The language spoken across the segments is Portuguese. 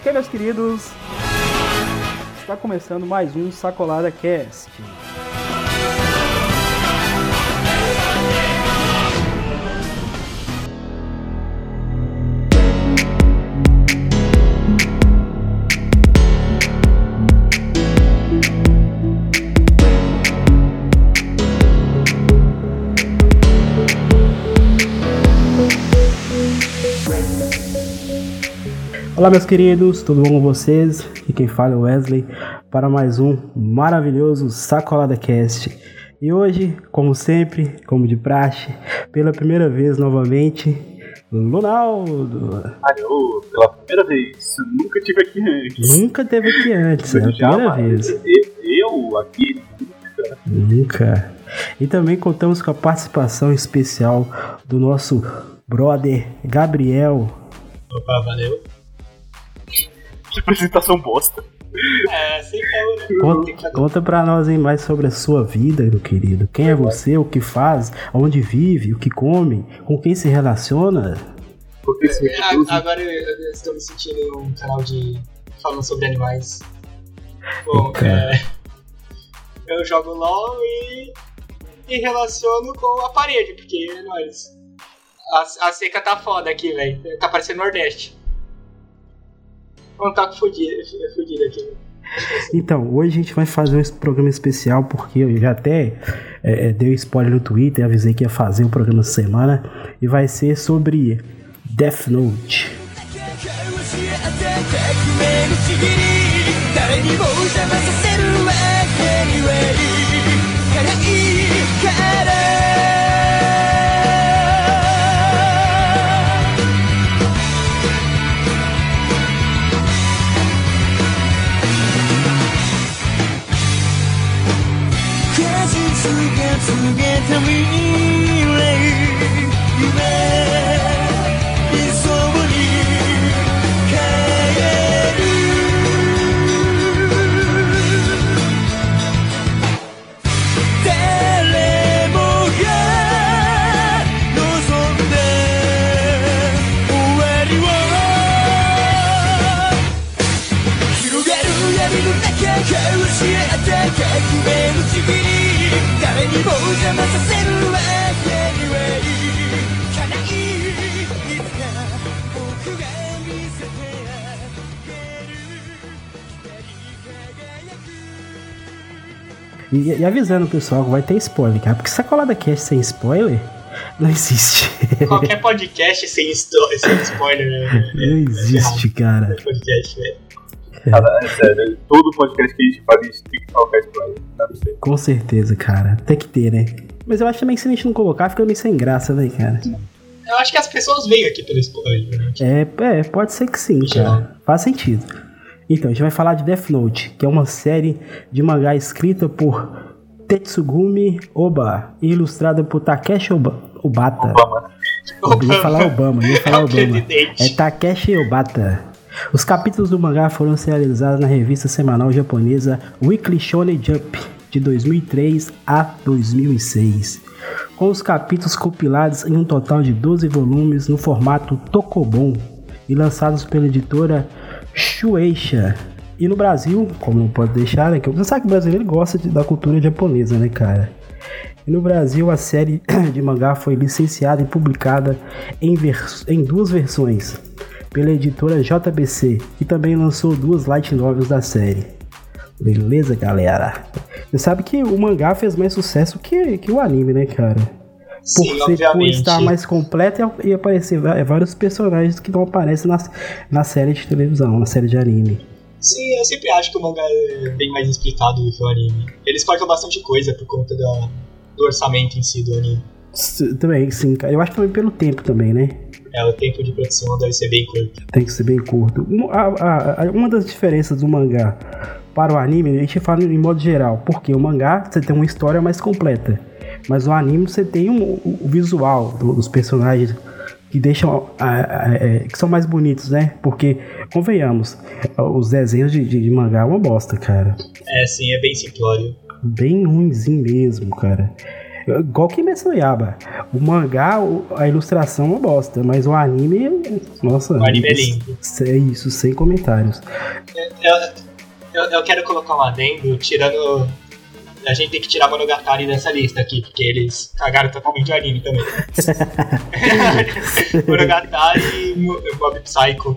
Ok, meus queridos, está começando mais um Sacolada Cast. Olá, meus queridos, tudo bom com vocês? E quem fala é o Wesley para mais um maravilhoso Sacolada Cast. E hoje, como sempre, como de praxe, pela primeira vez novamente, Lunaldo. Alô, pela primeira vez. Nunca tive aqui antes. Nunca teve aqui antes, é a primeira vez. Eu aqui nunca. Nunca. E também contamos com a participação especial do nosso brother Gabriel. Opa, valeu. Que apresentação bosta. É, sempre? Conta, conta pra nós aí mais sobre a sua vida, meu querido. Quem é você, o que faz, onde vive, o que come, com quem se relaciona. Porque se É, Agora eu, eu estou me sentindo um canal de. falando sobre animais. Bom, Cara. é, eu jogo LOL e me relaciono com a parede, porque é nóis. A, a seca tá foda aqui, velho. Tá parecendo Nordeste. Um taco fudido, fudido aqui. velho. Então, hoje a gente vai fazer um programa especial porque eu já até é, é, dei spoiler no Twitter, avisei que ia fazer um programa essa semana e vai ser sobre Death Note. 教 E, e avisando o pessoal que vai ter spoiler, cara, porque sacolada cast sem spoiler não existe. Qualquer podcast sem, sem spoiler, né? não existe, cara. Podcast. Cara, é sério, todo podcast que a gente faz, a gente tem que colocar spoiler. Com certeza, cara. Tem que ter, né? Mas eu acho também que se a gente não colocar, fica meio sem graça, né, cara? Eu acho que as pessoas veem aqui pelo spoiler, né? É, é, pode ser que sim, cara. Faz sentido. Então, a gente vai falar de Death Note, que é uma série de mangá escrita por Tetsugumi Oba e ilustrada por Takeshi Oba- Obata. Obama. Eu ia falar Obama, eu ia falar É Obama. É Takeshi Obata. Os capítulos do mangá foram serializados na revista semanal japonesa Weekly Shonen Jump, de 2003 a 2006, com os capítulos compilados em um total de 12 volumes no formato Tokobon e lançados pela editora Shueisha. E no Brasil, como não pode deixar, né? Que você sabe que o brasileiro gosta de- da cultura japonesa, né, cara? E no Brasil, a série de mangá foi licenciada e publicada em, vers- em duas versões pela editora JBC, que também lançou duas light novels da série. Beleza, galera? Você sabe que o mangá fez mais sucesso que, que o anime, né, cara? Por, Sim, ser, por estar mais completo e, e aparecer vários personagens que não aparecem na, na série de televisão, na série de anime. Sim, eu sempre acho que o mangá é bem mais explicado do que o anime. Eles cortam bastante coisa por conta da, do orçamento em si do anime. Também, sim, cara. Eu acho que também pelo tempo também, né? É, o tempo de produção deve ser bem curto. Tem que ser bem curto. A- a- uma das diferenças do mangá para o anime, a gente fala em modo geral, porque o mangá você tem uma história mais completa, mas o anime você tem um- o, visual do- dos personagens que deixam a- a- é, que são mais bonitos, né? Porque convenhamos, os desenhos de, de- de mangá é uma bosta, cara. É, sim, é bem simplório. Bem ruimzinho mesmo, cara. igual no Yaba. O mangá, a ilustração é uma bosta, mas o anime, nossa. O anime é lindo. É isso, sem comentários. Eu, eu, eu quero colocar um adendo, tirando. A gente tem que tirar Monogatari dessa lista aqui, porque eles cagaram totalmente o anime também. Monogatari e Mo- Mob Psycho.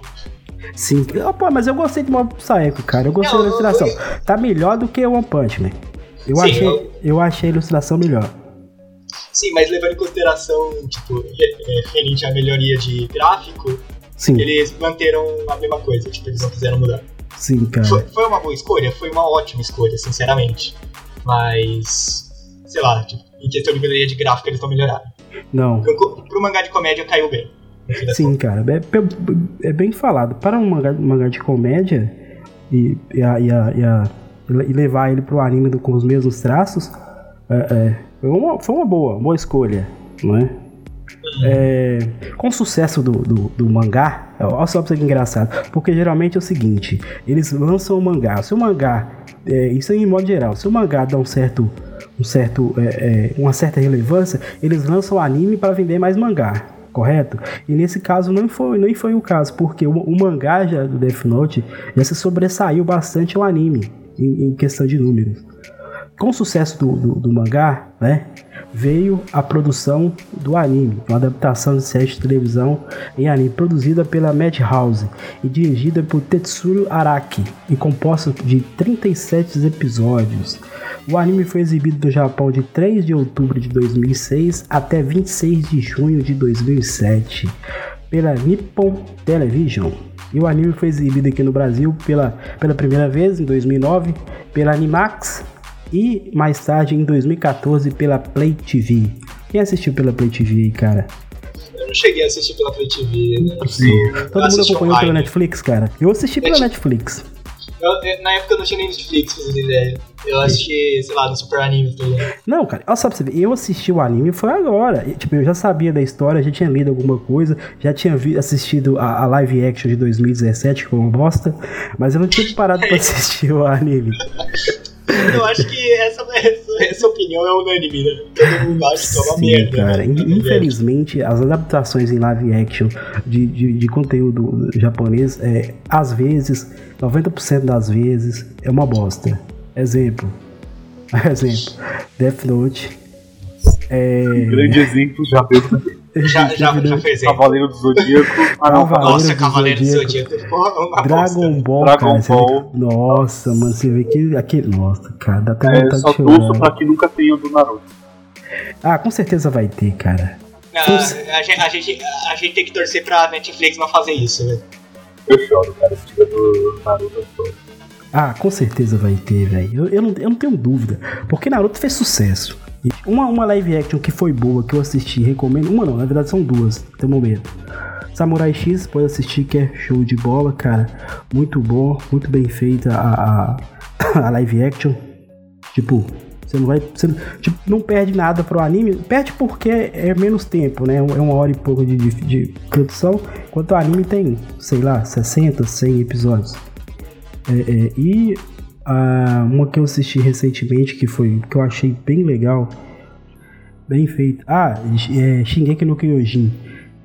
Sim. Opa, mas eu gostei de Mob Psycho, cara. Eu gostei Não, da ilustração. Tá melhor do que One Punch Man. Eu, Sim, achei, eu- eu achei a ilustração melhor. Sim, mas levando em consideração, tipo, é, referente à melhoria de gráfico, Sim, eles manteram a mesma coisa, tipo, eles não quiseram mudar. sim, cara. Foi, foi uma boa escolha? Foi uma ótima escolha, sinceramente. Mas, sei lá, tipo, em questão de melhoria de gráfico eles não melhoraram. Não. Pro, pro mangá de comédia caiu bem. Sim, cara, é, é bem falado. Para um mangá, mangá de comédia e, e, a- e a- e a- e levar ele pro anime do- com os mesmos traços, é, é, foi, uma, foi uma boa, boa escolha, não é? É, com o sucesso do, do, do mangá, olha só pra você que engraçado, porque geralmente é o seguinte: eles lançam o mangá. Se o mangá, é, isso em modo geral, se o mangá dá um certo, um certo, é, é, uma certa relevância, eles lançam o anime para vender mais mangá, correto? E nesse caso não foi, nem foi o caso, porque o, o mangá já do Death Note já se sobressaiu bastante ao anime em, em questão de números. Com o sucesso do, do, do mangá, né, veio a produção do anime, uma adaptação de série de televisão em anime produzida pela Madhouse e dirigida por Tetsuro Araki e composta de 37 episódios. O anime foi exibido no Japão de 3 de outubro de 2006 até 26 de junho de 2007 pela Nippon Television. E o anime foi exibido aqui no Brasil pela, pela primeira vez em 2009 pela Animax e mais tarde em 2014 pela Play TV. Quem assistiu pela Play TV aí, cara? Eu não cheguei a assistir pela Play TV, né? Sim. Todo mundo acompanhou pela online. Netflix, cara? Eu assisti pela Netflix. Eu- eu- na época eu não tinha nem Netflix, pra vocês ideia. Eu assisti, sei lá, no Super Anime, tá ligado? Não, cara, olha só pra você ver, eu assisti o anime foi agora. E, Tipo, eu já sabia da história, já tinha lido alguma coisa, já tinha vi- assistido a, a live action de 2017, que foi uma bosta, mas eu não tinha parado pra assistir o anime. Eu acho que essa, essa, essa opinião é unânime, né? Todo mundo acha que é uma Sim, merda. cara. né? In- Infelizmente, as adaptações em live action de, de, de conteúdo japonês, é, às vezes, 90% das vezes, é uma bosta. Exemplo. Exemplo. Death Note. É, Grande exemplo, já pra Já, já, já fez aí. Cavaleiro do Zodíaco. Ah, não, Cavaleiro Nossa, do Cavaleiro do Zodíaco. Zodíaco Dragon. Ball, Dragon cara. Ball. vê- Nossa, mano, você vê que aquele. Nossa, cara, dá até É, vontade só de chorar. torço pra que nunca tenha o do Naruto. Ah, com certeza vai ter, cara. Ah, a, gente, a, gente, a gente tem que torcer pra Netflix não fazer isso, velho. Eu choro, cara. Se tiver do Naruto, eu choro. Ah, com certeza vai ter, velho. Eu, eu, não, eu não tenho dúvida. Porque Naruto fez sucesso. Uma, uma live action que foi boa, que eu assisti, recomendo. Uma não, na verdade são duas, até o momento. Samurai X, pode assistir, que é show de bola, cara. Muito bom, muito bem feita a, a, a live action. Tipo, você não vai. Você, tipo, não perde nada pro anime. Perde porque é menos tempo, né? É uma hora e pouco de, de, de produção. Enquanto o anime tem, sei lá, 60, 100 episódios. É, é, e ah, uma que eu assisti recentemente que foi que eu achei bem legal, bem feito. Ah, é Shingeki no Kyojin.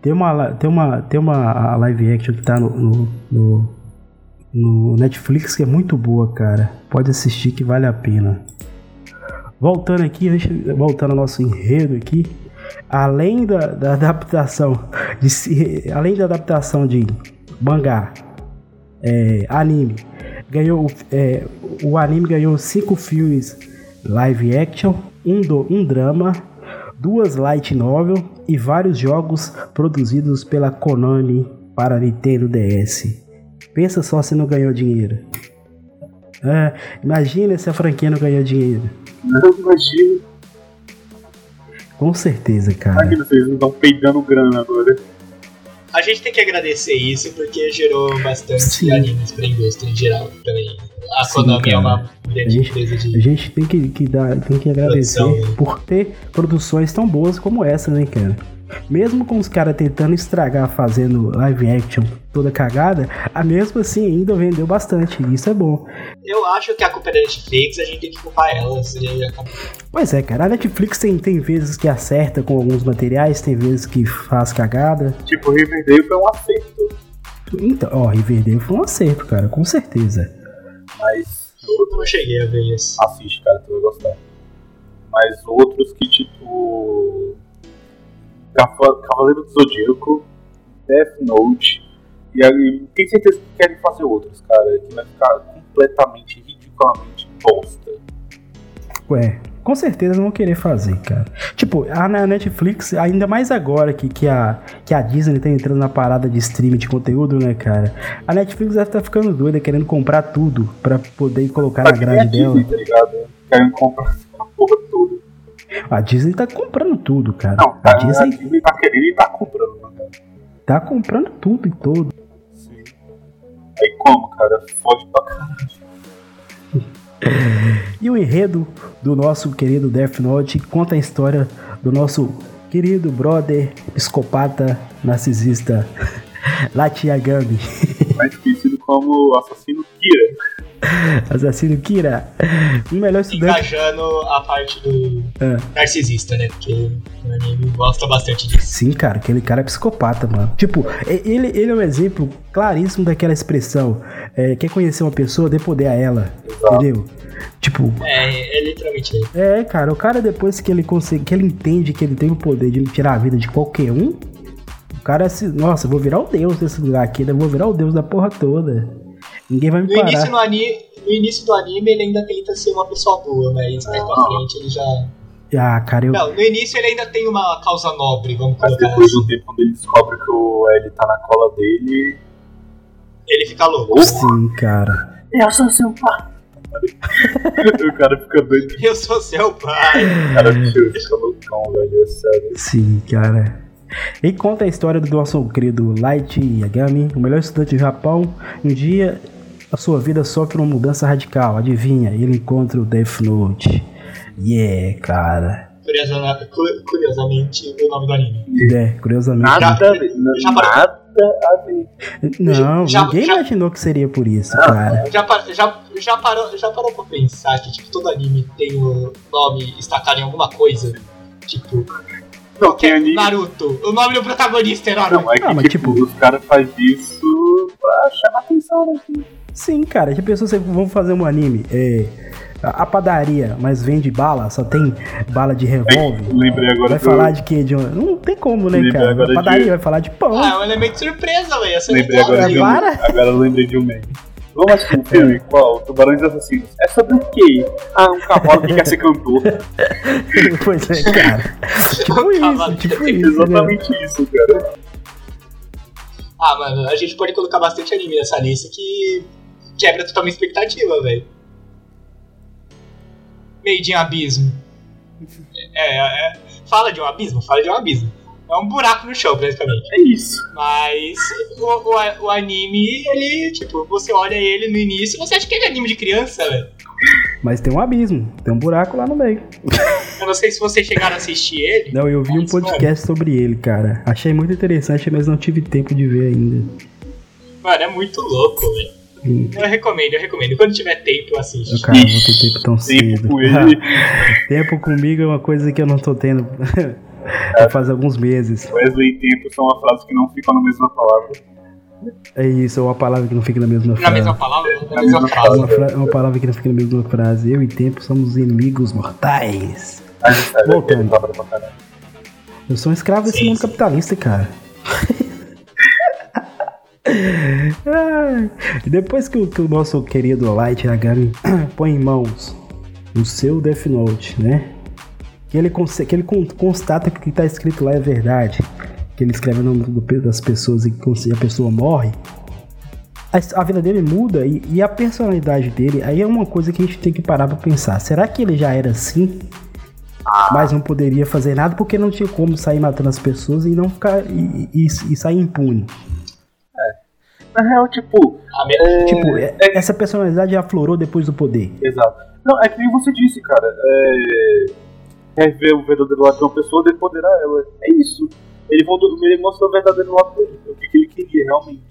Tem uma tem uma tem uma live action que tá no, no, no, no Netflix que é muito boa, cara. Pode assistir que vale a pena. Voltando aqui, voltando ao nosso enredo aqui, além da, da adaptação de além da adaptação de mangá, é, anime, ganhou é, o anime ganhou cinco filmes live action, um, do, um drama, duas light novel e vários jogos produzidos pela Konami para Nintendo DS. Pensa só se não ganhou dinheiro. É, imagina se a franquia não ganhou dinheiro. Não imagino. Com certeza, cara. Imagina, vocês não estão peidando grana agora. A gente tem que agradecer isso porque gerou bastante Sim. animes pra indústria em geral também. A Konami é uma grande A empresa A de. gente tem que, que dar, tem que agradecer Produção, né? por ter produções tão boas como essa, né, cara? Mesmo com os caras tentando estragar fazendo live action toda cagada, a mesmo assim ainda vendeu bastante. E isso é bom. Eu acho que a culpa é da Netflix, a gente tem que culpar ela. seria- Pois é, cara, a Netflix tem, tem vezes que acerta com alguns materiais, tem vezes que faz cagada. Tipo, Riverdale foi um acerto. Então, ó, Riverdale foi um acerto, cara, com certeza. Mas Eu não cheguei a ver isso. assiste, cara, tu vai gostar. Mas outros que, tipo. Cava- Cavaleiro do Zodíaco, Death Note. E aí, tem certeza que querem fazer outros, cara, que vai ficar completamente, ridiculamente bosta. Ué, com certeza vão querer fazer, cara. Tipo, a Netflix, ainda mais agora que, que, a, que a Disney tá entrando na parada de streaming de conteúdo, né, cara? A Netflix deve estar ficando doida, querendo comprar tudo pra poder colocar Tá na grade dela. Disney, tá ligado? Querem comprar. A Disney tá comprando tudo, cara. Não, a a Disney Disney tá querendo e tá comprando, né, cara? tá comprando tudo e todo. Sim. Aí como, cara? Fode pra caralho. E o enredo do nosso querido Death Note conta a história do nosso querido brother psicopata narcisista Latiagami, Mais conhecido como Assassino Kira. assassino Kira, o melhor estudante. Engajando a parte do É. narcisista, né? Porque o anime gosta bastante disso. Sim, cara, aquele cara é psicopata, mano. Tipo, ele, ele é um exemplo claríssimo daquela expressão: é, quer conhecer uma pessoa, dê poder a ela. Exato. Entendeu? Tipo, É, é literalmente ele. É, cara, o cara depois que ele consegue, que ele entende que ele tem o poder de tirar a vida de qualquer um, o cara se, nossa, vou virar o deus desse lugar aqui, né? vou virar o deus da porra toda. Ninguém vai me No início, parar. no, ani- no início do anime ele ainda tenta ser uma pessoa boa, mas mais pra frente ele já. Ah, cara, eu Não, no início ele ainda tem uma causa nobre, vamos Mas depois de um assim. tempo, quando ele descobre que o L tá na cola dele, Ele fica louco. sim, cara. Eu sou seu pai. o cara fica doido. Eu sou seu pai. O cara fica loucão, velho. É sério. Sim, cara. E conta a história do nosso querido Light Yagami, o melhor estudante do Japão. Um dia a sua vida sofre uma mudança radical. Adivinha? Ele encontra o Death Note. Yeah, cara. Curiosamente, cu- curiosamente, o nome do anime. É, curiosamente. Nada a ver. Já parou. Nada a ver. Não, Já- ninguém já- imaginou que seria por isso, cara. Já, já, já, parou, já parou pra pensar que tipo, todo anime tem o nome estacado em alguma coisa? Tipo, Não, tem anime. Naruto. O nome do protagonista é Naruto. Não, é que Ah, mas tipo, tipo- os caras fazem isso pra chamar atenção, né? Sim, cara, já pensou se vamos fazer um anime? É. A padaria, mas vende bala, só tem bala de revólver. Lembrei agora Vai do- falar de quê? Um... Não tem como, né, Lembrei cara? A padaria de- vai falar de pão. Ah, é um elemento surpresa, velho. Essa é Lembrei legal, agora de um. Agora eu lembrei de um meme. Vamos assistir um filme? Qual? Tubarões Assassinos. É sobre o quê? Ah, um cavalo que quer ser cantor. pois é, cara. tipo isso, tipo isso. né? Exatamente isso, cara. Ah, mano, a gente pode colocar bastante anime nessa lista que quebra totalmente expectativa, velho. Made in Abismo. É, é, é- fala de um abismo, fala de um abismo. É um buraco no chão, praticamente. É isso. Mas o, o, o anime, ele, tipo, você olha ele no início, você acha que ele é anime de criança, velho. Mas tem um abismo, tem um buraco lá no meio. Eu não sei se vocês chegaram a assistir ele. Não, eu vi um podcast sobre ele, cara. Achei muito interessante, mas não tive tempo de ver ainda. Mano, é muito louco, velho. Eu recomendo, eu recomendo. Quando tiver tempo, assiste. Cara, não vou ter tempo tão Tempo cedo. com ele. tempo comigo é uma coisa que eu não tô tendo já faz alguns meses. Wesley e tempo são uma frase que não ficam na mesma palavra. É isso, é uma palavra que não fica na mesma Na frase. mesma palavra, na Na mesma mesma É frase. uma, fra- é uma palavra que não fica na mesma frase. Eu e tempo somos inimigos mortais. Voltando. que palavra pra caralho. Eu sou um escravo desse mundo capitalista, cara. Depois que o, que o nosso querido Light Yagami põe em mãos o seu Death Note, né? Que ele, que ele con- constata que o que tá escrito lá é verdade. Que ele escreve o nome das pessoas e a pessoa morre. A, a vida dele muda e, e a personalidade dele, aí é uma coisa que a gente tem que parar pra pensar. Será que ele já era assim? Mas não poderia fazer nada porque não tinha como sair matando as pessoas e não ficar. e, e- e sair impune. Na real, tipo. É... Tipo, é- essa personalidade aflorou depois do poder. Exato. Não, é que nem você disse, cara. É. Quer ver o verdadeiro lado de uma pessoa, depoderar ela. É isso. ele, voltou, ele mostrou o verdadeiro lado dele, o que, que ele queria realmente.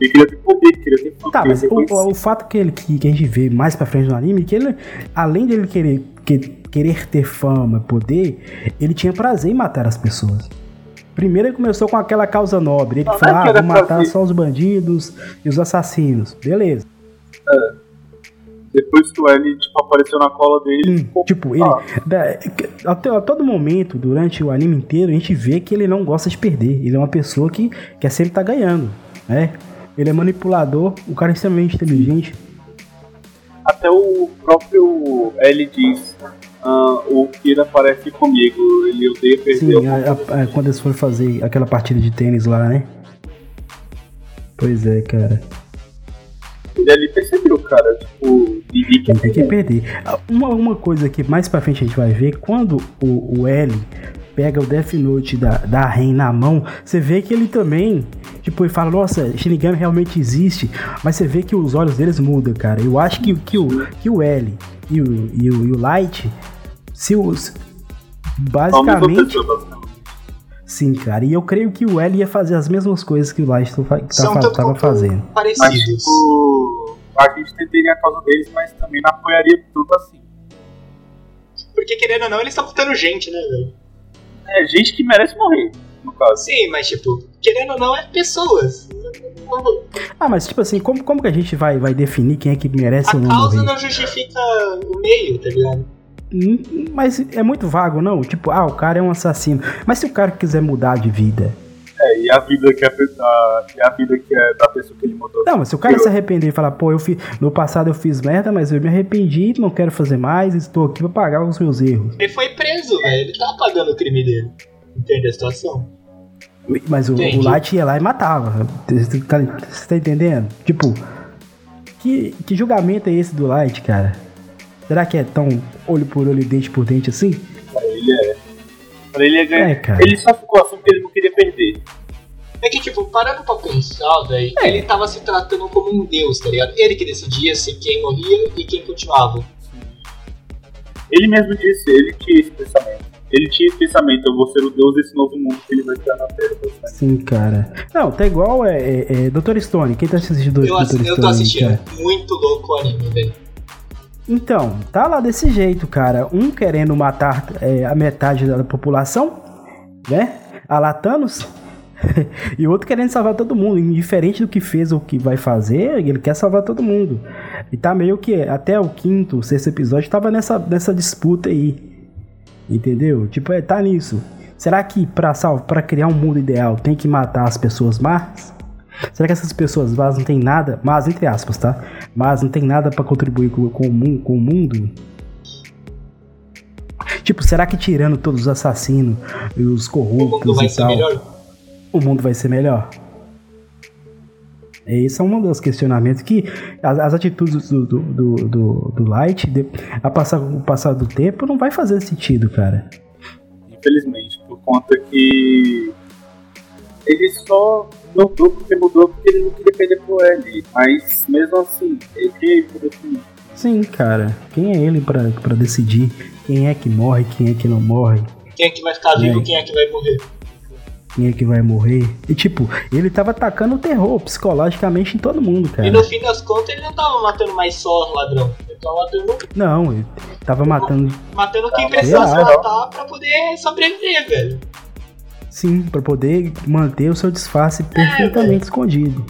Ele queria ter poder, queria ter fama. Tá, mas o, o fato que, ele, que, que a gente vê mais pra frente no anime, que ele, além dele querer, que- querer ter fama, poder, ele tinha prazer em matar as pessoas. Primeiro ele começou com aquela causa nobre, ele Não, falou, é ah, vou matar só os bandidos e os assassinos. Beleza. Depois que o L tipo, apareceu na cola dele, ele ficou. Tipo, ele. Ah. da- até- a todo momento, durante o anime inteiro, a gente vê que ele não gosta de perder. Ele é uma pessoa que quer sempre estar ganhando. Né? Ele é manipulador, o cara é extremamente inteligente. Até o próprio L diz: ah, o Kira parece comigo, ele odeia perder. Sim, a- a- a- quando eles foram fazer aquela partida de tênis lá, né? Pois é, cara. Ele ali percebeu, cara. Tipo, quer Ele tem que perder. perder. Ah, Uma, uma coisa que mais pra frente a gente vai ver, quando o, o L pega o Death Note da, da Ren na mão, você vê que ele também, tipo, ele fala, nossa, Shinigami realmente existe, mas você vê que os olhos deles mudam, cara. Eu acho que, que, o, que o L e o, e o, e o Light, se os. Basicamente, sim, cara. E eu creio que o L ia fazer as mesmas coisas que o Light tava, São tava, fazendo. Parecidos. tipo, a gente entenderia a causa deles, mas também não apoiaria tudo assim. Porque querendo ou não, eles estão botando gente, né, velho? É gente que merece morrer, no caso. Sim, mas tipo, querendo ou não, é pessoas. Ah, mas tipo assim, como, como que a gente vai, vai definir quem é que merece A ou não causa morrer? não justifica o meio, tá ligado? Hum, Mas é muito vago, não? Tipo, ah, o cara é um assassino. Mas se o cara quiser mudar de vida? É, e a vida que é, a, e a vida que é da pessoa que ele mudou. Não, mas se o cara Eu- se arrepender e falar, pô, eu fiz, no passado eu fiz merda, mas eu me arrependi, não quero fazer mais, estou aqui pra pagar os meus erros. Ele foi preso, velho. Ele tá pagando o crime dele. Entende a situação? Mas o, Entendi. o Light ia lá e matava. Você tá, tá entendendo? Tipo, que, que julgamento é esse do Light, cara? Será que é tão olho por olho, dente por dente assim? Ele é. Pra ele é ganhar. É. Ele só ficou assim porque ele não queria perder. É que, tipo, parando pra pensar, velho, É. ele tava se tratando como um deus, tá ligado? Ele que decidia se quem morria e quem continuava. Ele mesmo disse, ele tinha esse pensamento. Ele tinha esse pensamento, eu vou ser o deus desse novo mundo que ele vai criar na Terra. Sim, cara. Não, tá igual é, é, é Dr. Stone. Quem tá assistindo Eu, Dr. Stone? eu tô assistindo. cara? Muito louco o anime, velho. Então, tá lá desse jeito, cara. Um querendo matar é, a metade da população, né? A Latanos. e outro querendo salvar todo mundo. Indiferente do que fez ou que vai fazer, ele quer salvar todo mundo. E tá meio que até o quinto, sexto episódio tava nessa, nessa disputa aí. Entendeu? Tipo, é, tá nisso. Será que pra, sal- pra criar um mundo ideal tem que matar as pessoas más? Será que essas pessoas más não tem nada, mas entre aspas, tá? Mas não tem nada pra contribuir com, com o mundo, com o mundo? Tipo, será que tirando todos os assassinos e os corruptos e tal, o mundo vai ser melhor? Esse é um dos questionamentos que as, as atitudes do, do, do, do, do Light, de, a passar, o passar do tempo, não vai fazer sentido, cara. Infelizmente, por conta que ele só mudou porque mudou porque ele não queria perder pro L. Mas mesmo assim, ele queria por definir. Sim, cara. Quem é ele pra, pra decidir quem é que morre, quem é que não morre? Quem é que vai ficar vivo, É. quem é que vai morrer. Quem é que vai morrer? E tipo, ele tava atacando o terror psicologicamente em todo mundo, cara. E no fim das contas, ele não tava matando mais só ladrão. Ele tava matando, Não, ele tava matando, matando quem precisasse matar pra poder sobreviver, velho. Sim, pra poder manter o seu disfarce perfeitamente escondido.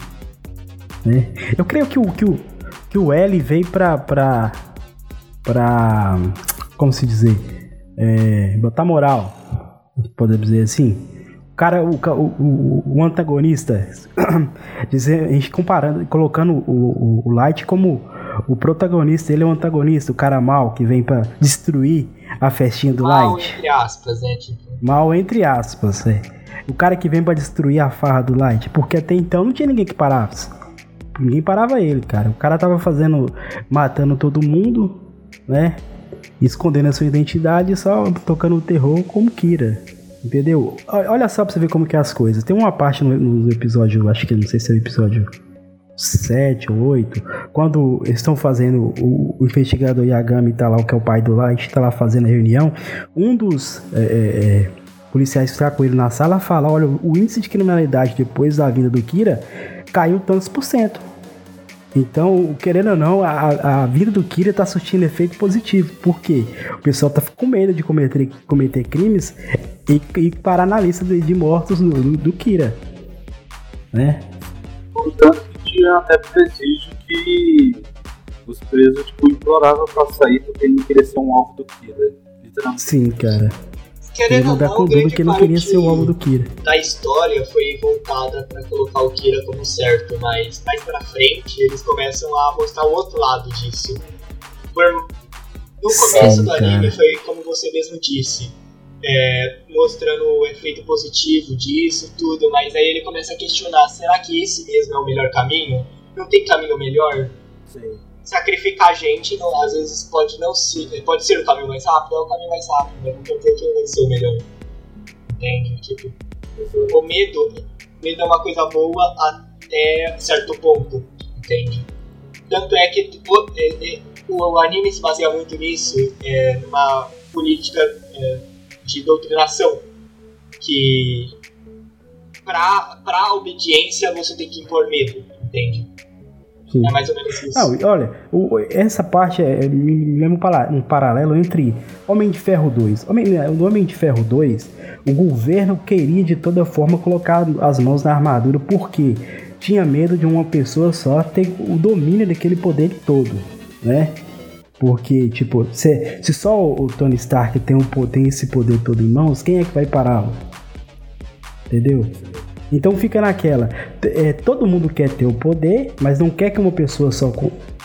Né? Eu creio que o, que o, que o L veio pra, pra. pra. como se dizer? É, botar moral, podemos dizer assim. O cara, o, o, o, antagonista, dizer, a gente comparando, colocando o, o, o Light como o protagonista, ele é o antagonista, o cara mal que vem pra destruir a festinha do Mal, Light. entre aspas, né? Tipo, Mal entre aspas, é. O cara que vem pra destruir a farra do Light, porque até então não tinha ninguém que parasse. Ninguém parava ele, cara. O cara tava fazendo, matando todo mundo, né? Escondendo a sua identidade e só tocando o terror como Kira. Entendeu? Olha só pra você ver como que é as coisas. Tem uma parte no, no episódio, acho que não sei se é o episódio 7 ou 8, quando estão fazendo o, o investigador Yagami tá lá, que é o pai do Light, tá lá fazendo a reunião, um dos é, é, é, policiais ficar com ele na sala falar, olha, o índice de criminalidade depois da vinda do Kira caiu tantos por cento. Então, querendo ou não, a, a vida do Kira tá surtindo efeito positivo. Por quê? O pessoal tá com medo de cometer, cometer crimes e, e parar na lista de, de mortos do, do, Kira. Né? Portanto, que tinha até presídio que os presos tipo, imploravam pra sair porque ele não queria ser um alvo do Kira. Literalmente. Sim, cara. Querendo ou não, grande que não queria ser o alvo do Kira. da história foi voltada pra colocar o Kira como certo, mas mais pra frente eles começam a mostrar o outro lado disso. Por- No começo Sim, do anime cara. foi como você mesmo disse, é, mostrando o efeito positivo disso, tudo, mas aí ele começa a questionar, será que esse mesmo é o melhor caminho? Não tem caminho melhor? Sim. Sacrificar a gente, não, às vezes pode não ser, pode ser o caminho mais rápido, é o caminho mais rápido, mas não quer dizer que vai ser o melhor. Entende? Tipo, o medo, medo é uma coisa boa até certo ponto, entende? Tanto é que o, é- é- o anime se baseia muito nisso, é, numa política é, de doutrinação, que pra, pra obediência você tem que impor medo, entende? Sim. É mais ou menos isso. Não, e olha, o- essa parte é, é- me me lembra um um paralelo entre Homem de Ferro 2. Homem, no Homem de Ferro 2, o governo queria de toda forma colocar as mãos na armadura porque tinha medo de uma pessoa só ter o domínio daquele poder todo, né? Porque, tipo, se, se só o Tony Stark tem, um, tem esse poder todo em mãos, quem é que vai pará-lo? Entendeu? Então fica naquela. é, todo mundo quer ter o poder, mas não quer que uma pessoa só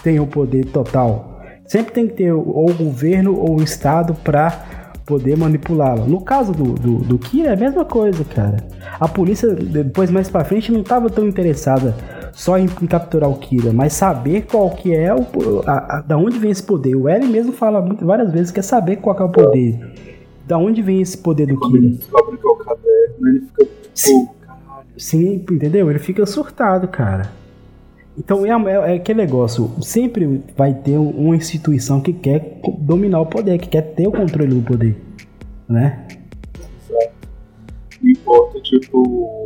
tenha o poder total. Sempre tem que ter ou o governo ou o Estado pra poder manipulá-lo. No caso do, do, do Kira é a mesma coisa, cara. A polícia, depois mais pra frente, não tava tão interessada só em, em capturar o Kira, mas saber qual que é o. A, a- da onde vem esse poder. O L mesmo fala muito, várias vezes que é saber qual que é o poder. Da onde vem esse poder do ele Kira. descobre que é o caderno, ele fica tipo, caralho. Sim, entendeu? Ele fica surtado, cara. Então é, é, é aquele negócio, sempre vai ter um- uma instituição que quer dominar o poder, que quer ter o controle do poder, né? Exato. Não importa, tipo.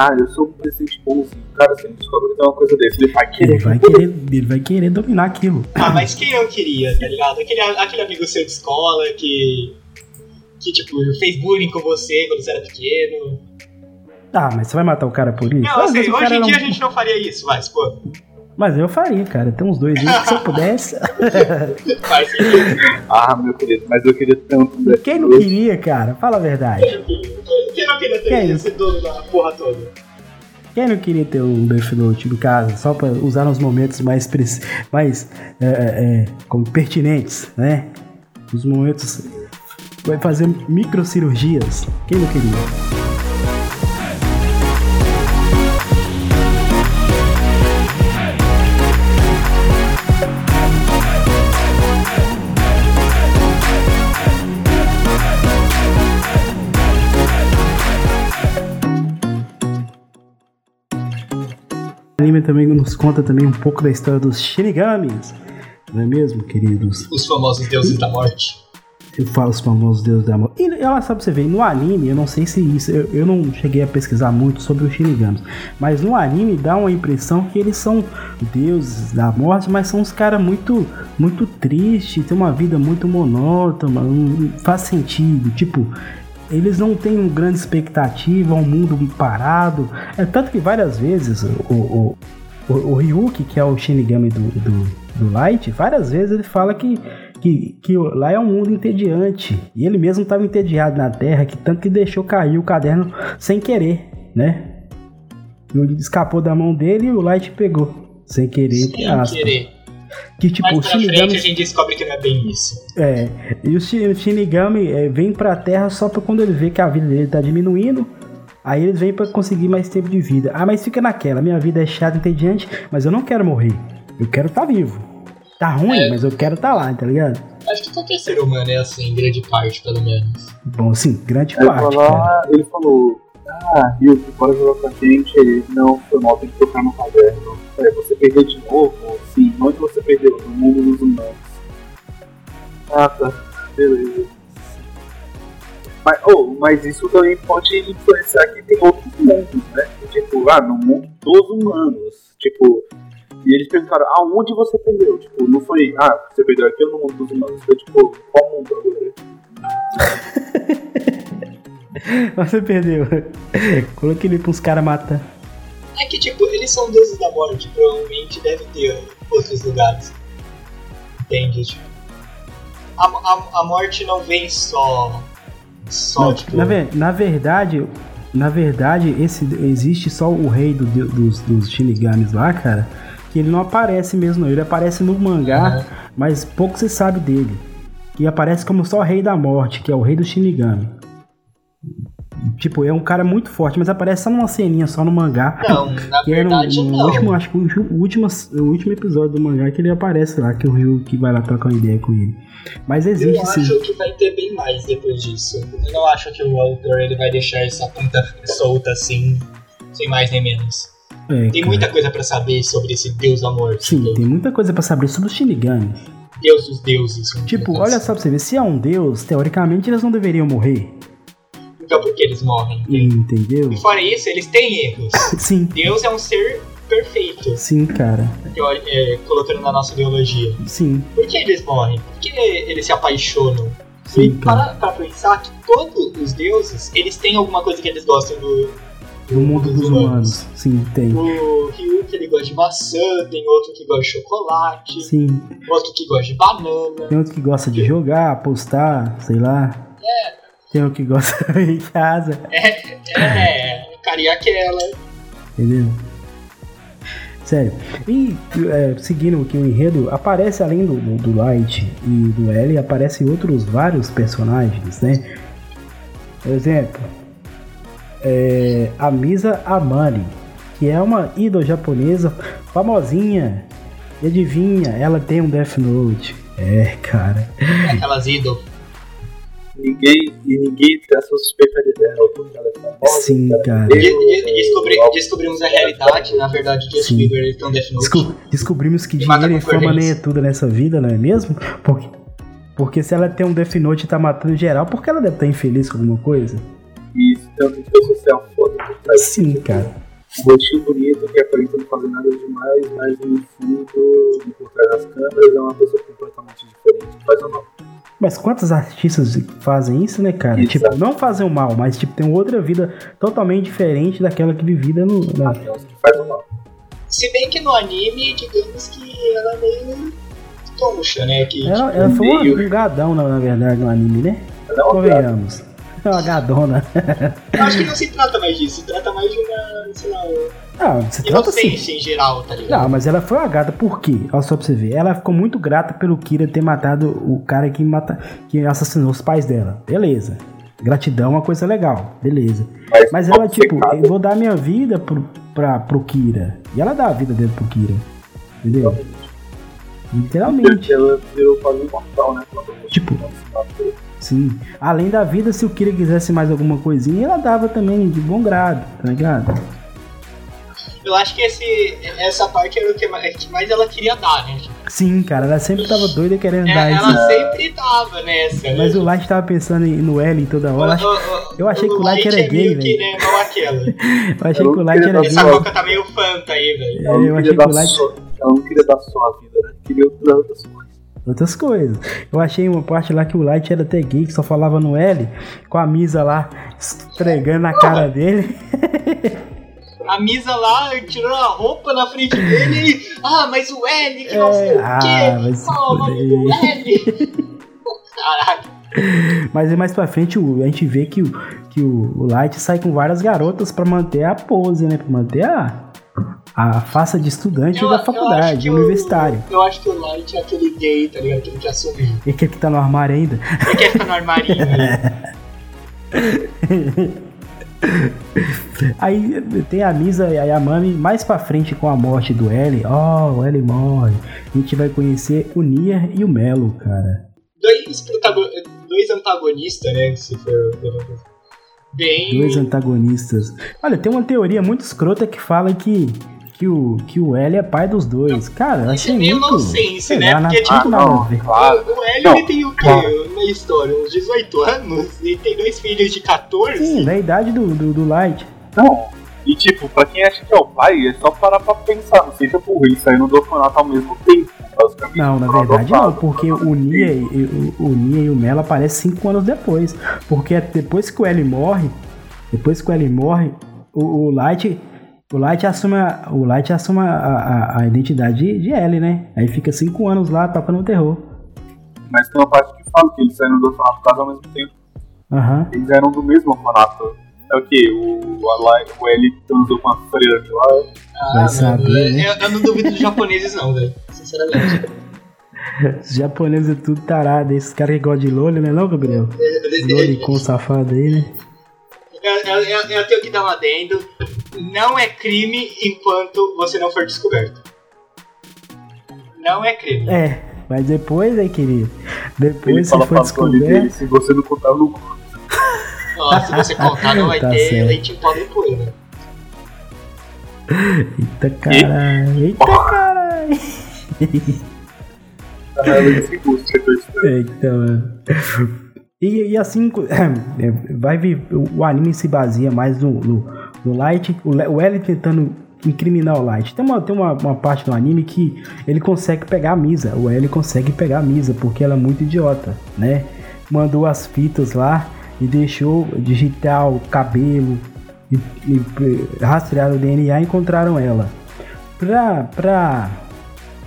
Ah, eu sou um presidente bonzinho. Cara, se ele descobre que tem uma coisa desse, ele vai querer. Ele vai querer, ele vai querer dominar aquilo. Ah, mas quem eu queria, tá ligado? Aquele, aquele amigo seu de escola que. que, tipo, fez bullying com você quando você era pequeno. Ah, mas você vai matar o cara por isso? Não, o hoje em não- dia a gente não faria isso, mas, pô. Mas eu faria, cara. Tem uns dois dias que se eu pudesse. Ah, meu querido, mas eu queria tanto. Quem não queria, cara? Fala a verdade. Quem não queria Que ter isso? esse dono da porra toda? Quem não queria ter um Death Note no caso, só pra usar nos momentos mais, mais é, é, é, como pertinentes, né? Os momentos. Vai fazer microcirurgias. Quem não queria? Também nos conta também um pouco da história dos Shinigamis, não é mesmo, queridos? Os famosos deuses da morte. Eu falo os famosos deuses da morte. E ela sabe você ver, no anime, eu não sei se isso. Eu, eu não cheguei a pesquisar muito sobre os Shinigamis. Mas no anime dá uma impressão que eles são deuses da morte, mas são uns caras muito, muito tristes, tem uma vida muito monótona, não faz sentido. Tipo, eles não têm uma grande expectativa, um mundo parado. É tanto que várias vezes o, o, o, o Ryuki, que é o Shinigami do, do, do Light, várias vezes ele fala que, que, que lá é um mundo entediante. E ele mesmo estava entediado na Terra, que tanto que deixou cair o caderno sem querer, né? E ele escapou da mão dele e o Light pegou. Sem querer, Sem querer. Que tipo, Mais pra frente Shinigami. a gente descobre que não é bem isso. É, e o Shi- o Shinigami é, vem pra Terra só pra quando ele vê que a vida dele tá diminuindo. Aí eles vêm pra conseguir mais tempo de vida. Ah, mas fica naquela, minha vida é chata, entediante, mas eu não quero morrer. Eu quero estar tá vivo. Tá ruim, É. mas eu quero estar tá lá, tá ligado? Acho que qualquer ser humano é assim, em grande parte, pelo menos. Bom, sim, grande parte, falou, cara. ele falou, ah, Rio, bora jogar com a gente. Ele, não, foi mal, tem que trocar no caderno. É, você perdeu de novo? Sim, onde você perdeu? No mundo dos humanos. Ah, tá, beleza. Mas, oh, mas isso também pode influenciar que tem outros mundos, né? Tipo, ah, no mundo dos humanos. Tipo, e eles perguntaram, aonde você perdeu? Tipo, não foi, ah, você perdeu aqui ou no mundo dos humanos? Foi tipo, qual mundo agora? Você perdeu. Coloquei ele pra uns caras matar. É que, tipo, eles são deuses da morte, provavelmente deve ter outros lugares. Entende? Tipo, a, a, a morte não vem só. Só, Não, tipo. na, ver- na verdade, na verdade, esse, existe só o rei do dos, dos Shinigamis lá, cara, que ele não aparece mesmo, não. Ele aparece no mangá, Aham. mas pouco se sabe dele. E aparece como só o rei da morte, que é o rei do Shinigami. Tipo, é um cara muito forte, mas aparece só numa ceninha, só no mangá. Não, na Que verdade no não. último, acho que o, último, o último episódio do mangá que ele aparece lá, que o Ryu que vai lá trocar uma ideia com ele. Mas Eu existe sim. acho que vai ter bem mais depois disso. Eu não acho que o autor ele vai deixar essa ponta solta assim, sem mais nem menos. É, Tem cara. muita coisa pra saber sobre esse deus da morte. Sim, tem muita coisa pra saber sobre os Shinigami. Deus dos deuses. Tipo, olha só pra você ver, se é um deus, teoricamente eles não deveriam morrer. Então por que eles morrem? entende? Entendeu? E fora isso, eles têm erros. Sim, Deus é um ser perfeito, sim, cara. é, colocando na nossa ideologia. Sim, Por que eles morrem? Por que eles se apaixonam? E sim, cara. para pra pensar que todos os deuses, eles têm alguma coisa que eles gostam do, No mundo dos humanos. Sim, tem. O Ryu que ele gosta de maçã, tem outro que gosta de chocolate, Sim. outro que gosta de banana. Tem outro que gosta de jogar, apostar, sei lá. Tem outro que gosta em casa, É, carinha aquela. entendeu? Sério. E é, seguindo aqui o enredo, aparece além do, do Light e do L, aparecem outros vários personagens, né? Por exemplo, é, a Misa Amari, que é uma idol japonesa famosinha. E adivinha, ela tem um Death Note. É, cara. Aquelas ídolos. Ninguém, e ninguém tem essa suspeita de dela, porque é. Sim, cara. De- de- descobri- descobrimos a realidade, na verdade, o Justin Sim. Bieber ele tem um Death Note. Desco- descobrimos que dinheiro e fama nem é tudo nessa vida, não é mesmo? Porque, porque se ela tem um Death Note e tá matando geral, por que ela deve estar infeliz com alguma coisa? Isso tem um nível social foda. por trás. Sim, cara. Um rostinho bonito que aparenta não fazer nada demais, mas no fundo, por trás das câmeras, é uma pessoa completamente diferente. Faz ou não? Mas quantos artistas fazem isso, né, cara? Exato. Tipo, não fazem o mal, mas tipo, tem outra vida totalmente diferente daquela que vivida no. na- faz ou não. Se bem que no anime, digamos que ela é meio toncha, né? Que, Ela, ela foi meio- um gadão, na, na verdade, no anime, né? É. Convenhamos. É uma gadona. Eu acho que não se trata mais disso, se trata mais de uma, sei lá, Não, se trata assim. em geral, tá ligado? Não, mas ela foi uma gata por quê? Olha só pra você ver. Ela ficou muito grata pelo Kira ter matado o cara que, mata, que assassinou os pais dela. Beleza. Gratidão é uma coisa legal. Beleza. Mas ela, tipo, eu vou dar minha vida pro, pra, pro Kira. E ela dá a vida dele pro Kira. Entendeu? Literalmente. Ela virou quase imortal, né? Tipo- Pokémon se matou. Sim. Além da vida, se o Kira quisesse mais alguma coisinha, ela dava também de bom grado, tá ligado? Eu acho que esse, essa parte era o que mais, ela queria dar, né? Sim, cara, ela sempre tava doida querendo É, dar isso. ela sempre tava nessa. Mas né? o Light tava pensando no L toda hora. O- o- eu achei que o Light era é gay, velho. né. Eu achei que o Light era Essa gay. coca tá meio fanta aí, velho. Ela não É, eu queria achei que dar o Light. só- Ela não queria dar só a vida, né? Queria outras coisas. Outras coisas. Eu achei uma parte lá que o Light era até gay, que só falava no L, com a Misa lá esfregando na cara dele. A Misa lá tirou a roupa na frente dele e. Ah, mas o L, que não sei É, o ah, quê. se Qual é o nome do L? Caralho. Mas mais pra frente o- a gente vê que, o, que o, o Light sai com várias garotas pra manter a pose, né? Pra manter a, a faça de estudante Eu- da eu faculdade, que o- universitário. Eu acho que o Light é aquele gay, tá ligado? Que ele quer assumir. E aquele que tá no armário ainda. Ele quer ficar no armarinho aí. Aí tem a Misa e a Mami mais pra frente com a morte do L. Oh, o L morre. A gente vai conhecer o Nier e o Melo, cara. Dois, dois antagonistas, né? Se for. Bem. Dois antagonistas. Olha, tem uma teoria muito escrota que fala que, que, o, que o L é pai dos dois. Cara, eu Isso achei é meio muito. nonsense, né? lá, Porque, não- tipo, ver. Claro. O L Não, ele tem o quê? claro. na história uns 18 anos e tem dois filhos de 14. Sim, da idade do, do, do Light. Não. E tipo, pra quem acha que é o pai, é só parar pra pensar, não seja burro, eles saíram do orfanato ao mesmo tempo. Basicamente, Não, na verdade não, porque o Nia, e, o, o Nia e o Mela aparecem cinco anos depois. Porque é depois que o L morre, depois que o L morre, o, o Light. O Light assume, a, o Light assume a, a, a identidade de, de L, né? Aí fica cinco anos lá tocando terror. Mas tem uma parte que fala que eles saíram do orfanato quase ao mesmo tempo. Aham. Eles eram do mesmo orfanato. É o que? O, a Lai- o L transou com a freira de lá. Ah, Vai saber, né? eu, eu não duvido dos japoneses, não, velho. Sinceramente. Os japoneses é tudo tarado. Esses caras que gostam de Loli, né, não, Gabriel? Loli com safado aí, né? Eu, eu, eu, eu tenho que dar um adendo. Não é crime enquanto você não for descoberto. Não é crime. É, mas depois, aí, querido. Ele Depois se fala for Sony dele, descoberto. se você não contar no cu. Ó, se você contar, não vai Tá ter certo. leite em pó depois, né? Eita caralho. Eita caralho. Caralho, esse gosto é dois Eita, mano. E, e assim, é, vai vir. O anime se baseia mais no, no, no Light, o, L tentando incriminar o Light. Tem, uma, tem uma, uma parte do anime que ele consegue pegar a Misa. O L consegue pegar a Misa, porque ela é muito idiota, né? Mandou as fitas lá e deixou digitar o cabelo e, e o DNA e encontraram ela. Pra, pra,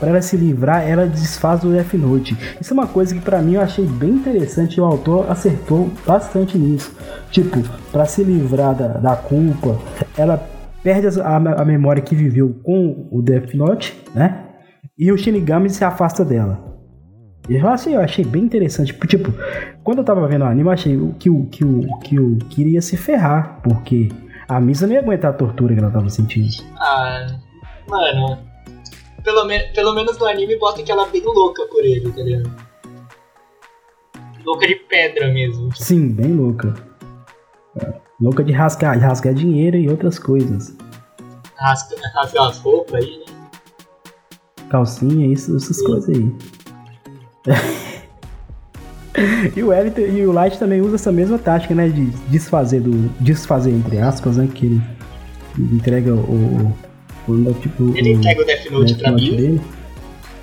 pra ela se livrar, ela desfaz o Death Note. Isso é uma coisa que pra mim eu achei bem interessante e o autor acertou bastante nisso. Tipo, pra se livrar da, da culpa, ela perde a, a memória que viveu com o Death Note, né? E o Shinigami se afasta dela. Eu achei, eu achei bem interessante. Tipo, quando eu tava vendo o anime, eu achei que o que o que o queria se ferrar, porque a Misa não ia aguentar a tortura que ela tava sentindo. Ah, mano. Pelo, me pelo menos no anime bota que ela é bem louca por ele, tá ligado? Louca de pedra mesmo. Sim, bem louca. É, Louca de rasgar, de rasgar dinheiro e outras coisas. Rasga, rasga as roupas aí, né? Calcinha, isso, essas coisas aí. e o Elito e o Light também usa essa mesma tática, né? De desfazer do. Desfazer entre aspas, né? Que ele entrega o. o, o tipo, Ele o entrega o Death Note Death pra Note mim, dele.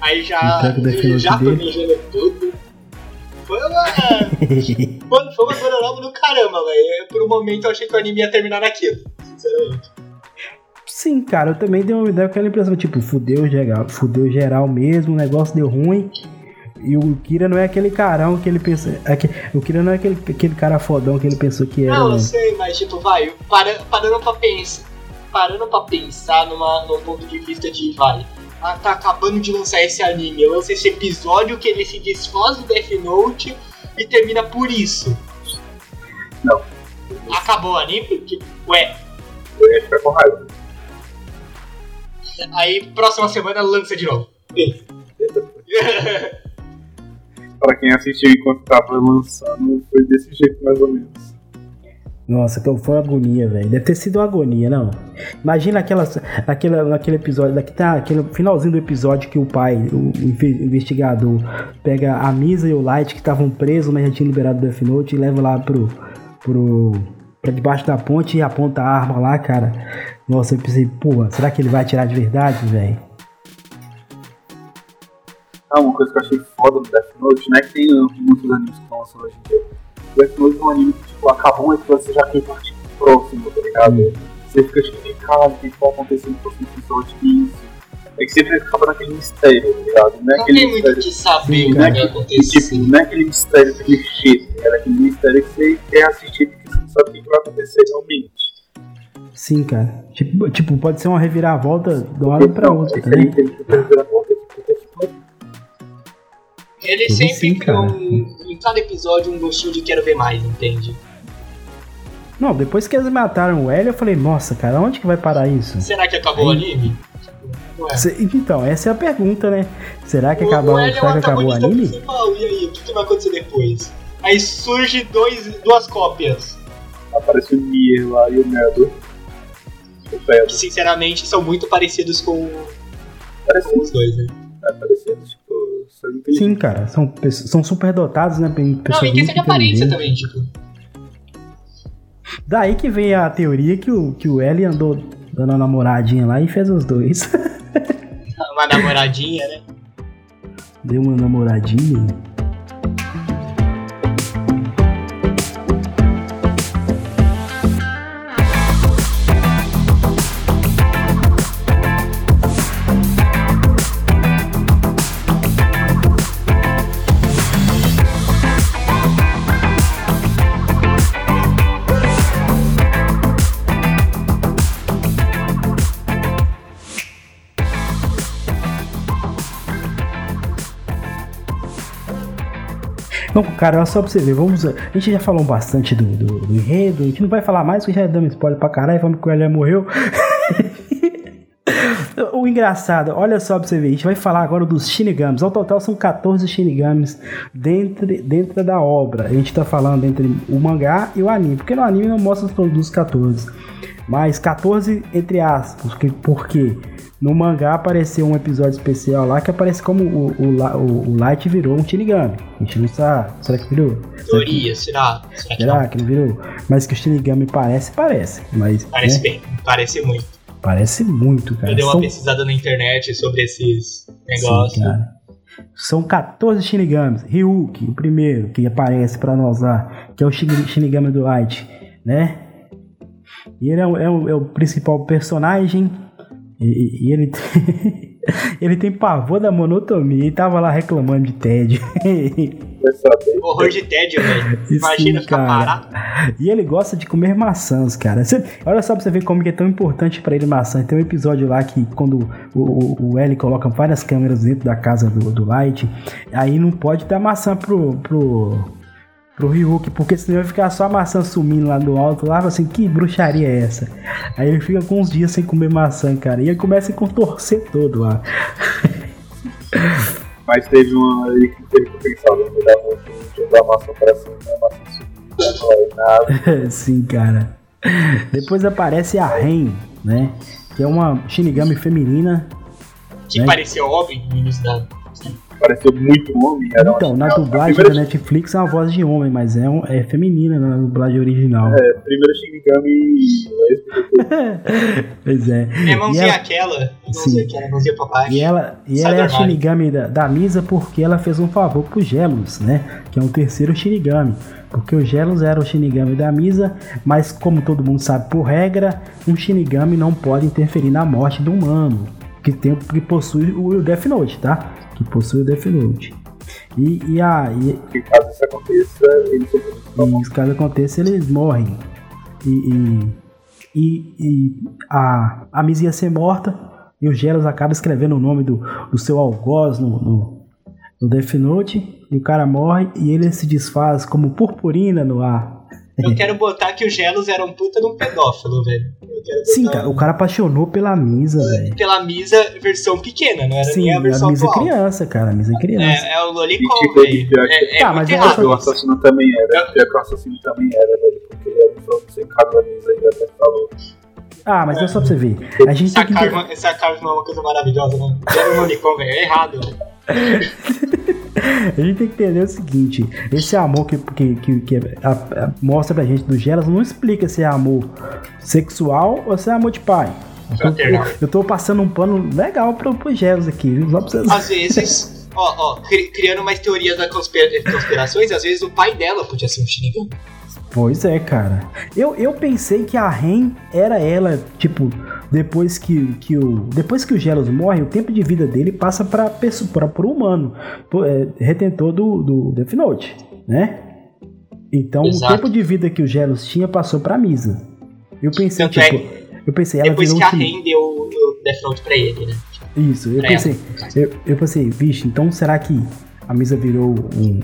aí já, já dele. planejando tudo. Foi uma, Mano, foi uma gororoba do caramba, velho. Por um momento eu achei que o anime ia terminar naquilo. Sinceramente. Sim, cara, eu também dei, uma, dei aquela impressão, tipo, fudeu geral, fudeu geral mesmo, o negócio deu ruim. E o Kira não é aquele carão que ele pensa. aque- o Kira não é aquele, aquele cara fodão que ele pensou que era. Não, eu né? sei, mas tipo, vai, para, parando pra pensar. Parando pra pensar numa, num ponto de vista de vai. Ah, tá acabando de lançar esse anime. Lança esse episódio que ele se desfaz do Death Note e termina por isso. Não. Acabou o anime? Tipo, ué. Eu ia ficar com raiva. Aí próxima semana lança de novo. Pra quem assistiu enquanto tava lançando, foi desse jeito mais ou menos. Nossa, que foi uma agonia, velho. Deve ter sido uma agonia, não. Imagina aquela, aquela, naquele episódio, daqui tá aquele finalzinho do episódio que o pai, o, o inve- investigador, pega a Misa e o Light que estavam presos, mas já tinha liberado o Death Note e leva lá pro. pro. pra debaixo da ponte e aponta a arma lá, cara. Nossa, eu pensei, pô, será que ele vai atirar de verdade, velho? Ah, uma coisa que eu achei foda do Death Note, né? Que tem muitos animes que lançando hoje em dia. Note é um anime que, tipo, acabou um episódio, você já quer partir pro próximo, tá ligado? Você fica tipo, cara, o que que vai acontecer no próximo episódio? Que isso? É que sempre acaba naquele mistério, tá ligado? Não é Não aquele tem muito o mistério. que saber Sim, o que né? vai E, acontecer. tipo, não é aquele mistério clichê, tá ligado? É aquele mistério que você quer assistir porque você não sabe o que que vai acontecer realmente. Sim, cara. Tipo, tipo pode ser uma reviravolta de uma hora pra Não, outra, é que Ele Ele sempre sim, criou um, em cada episódio um gostinho de quero ver mais, entende? Não, depois que eles mataram o L, eu falei, nossa, cara, onde que vai parar isso? Será que acabou o anime? Não é. Se- Então, essa é a pergunta, né? Será que O- acabou, o L é será que acabou o anime? principal, e aí, o que, que vai acontecer depois? Aí surge dois, duas cópias, Aparece o Nier lá e o Medo. O que Pedro. sinceramente são muito parecidos com, Parece com os dois, né? É parecido, inteligentes. Sim, cara, são, são superdotados, né? Pessoas Não, e muito questão de aparência inteligentes. também, tipo. Daí que vem a teoria que o, que o L andou dando uma namoradinha lá e fez os dois. Uma namoradinha, né? Deu uma namoradinha. Não, cara, só pra você ver, vamos. A gente já falou bastante do, do, do enredo, a gente não vai falar mais, porque já damos spoiler pra caralho, falando que o Elia morreu. o engraçado, olha só pra você ver, a gente vai falar agora dos Shinigamis. Ao total são 14 Shinigamis dentro, dentro da obra. A gente tá falando entre o mangá e o anime, porque no anime não mostra todos os 14. Mas 14 entre aspas, porque, porque no mangá apareceu um episódio especial lá que aparece como o, o, o, o Light virou um Shinigami. A gente não sabe. Será que virou? Será que, Teoria, será? Será que será não? que não virou? Mas que o Shinigami parece, parece. Mas Parece né, bem, parece muito. parece muito, cara. Eu dei uma São- pesquisada na internet sobre esses Sim, negócios. cara. São 14 Shinigamis. Ryuki, o primeiro que aparece pra nós lá, que é o Shini- Shinigami do Light, né? E ele é o, é o- é o principal personagem. E, e- ele, tem, ele tem pavor da monotonia e tava lá reclamando de tédio. Horror de tédio, velho. Sim, Imagina ficar cara. parado. E ele gosta de comer maçãs, cara. Cê- olha só pra você ver como que é tão importante pra ele maçã. Tem um episódio lá que quando o, o, o L coloca várias câmeras dentro da casa do, do Light, aí não pode dar maçã pro, pro, pro Ryuki, porque senão vai ficar só a maçã sumindo lá do alto. Lá, assim, que bruxaria é essa? Aí ele fica com uns dias sem comer maçã, cara. E ele começa a contorcer todo lá. Mas teve uma que teve que pensar, né? De dar maçã pra cima, né? Maçã sumida, não é nada. Sim, cara. Depois aparece a Ren, né? Que é uma Shinigami feminina Que né? parecia homem no início da. Pareceu muito homem. Era Então, na dublagem primeira, da Netflix é uma voz de homem, mas é, um- é feminina na dublagem original. É, primeira Shinigami. Pois é. É mãozinha E ela, aquela. Sim. Mãozinha aquela, mãozinha pra baixo. e ela, e ela é a. Shinigami da, da Misa porque ela fez um favor pro Gelos, né? Que é um terceiro Shinigami. Porque o Gelos era o Shinigami da Misa, mas como todo mundo sabe por regra, um Shinigami não pode interferir na morte do humano. Que, tem, que possui o Death Note, tá? Que possui o Death Note. E, e, a, e, Que caso isso aconteça, eles E caso aconteça, eles morrem. E, e, e, e a, a Miss ia ser morta. E o Gelos acaba escrevendo o nome do, do seu algoz no, no, no Death Note. E o cara morre e ele se desfaz como purpurina no ar. Eu quero botar que o Gelos era um puta de um pedófilo, velho. Sim, cara, o cara apaixonou pela Misa, velho. Pela Misa versão pequena, não era Sim, nem a a versão Misa é atual. criança, cara. A Misa é criança. É, é o Lolicon, tipo, velho. É, é Tá, muito mas errado. O assassino também era. Pior que o assassino também era, velho. Porque ele avisou de ser casamento ainda até falou. Ah, mas é só pra você ver. A gente tem Essa que. karma, essa karma é uma coisa maravilhosa, né? Era um Lolicon, velho. É errado, velho. A gente tem que entender o seguinte: esse amor que, que, que, que a- a- mostra pra gente do Gelas não explica se é amor sexual ou se é amor de pai. Eu tô, Fraternal. eu tô passando um pano legal pro, pro Gelas aqui, viu? Só pra vocês. Às vezes, ó, ó, cri- criando mais teorias da conspira conspirações, às vezes o pai dela podia ser um Shinigami. Pois é, cara. Eu, eu pensei que a Ren era ela, tipo, depois que, que o. Depois que o Gelos morre, o tempo de vida dele passa pessoa, pra, pro humano. pro- é, retentor do, do Death Note, né? Então Exato. o tempo de vida que o Gelos tinha passou pra Misa. Eu pensei, Tanto é tipo. Eu pensei, ela Depois virou que a Ren deu o Death Note pra ele, né? Isso, eu Pra pensei. ela. Eu, eu pensei, vixe, então será que a Misa virou o,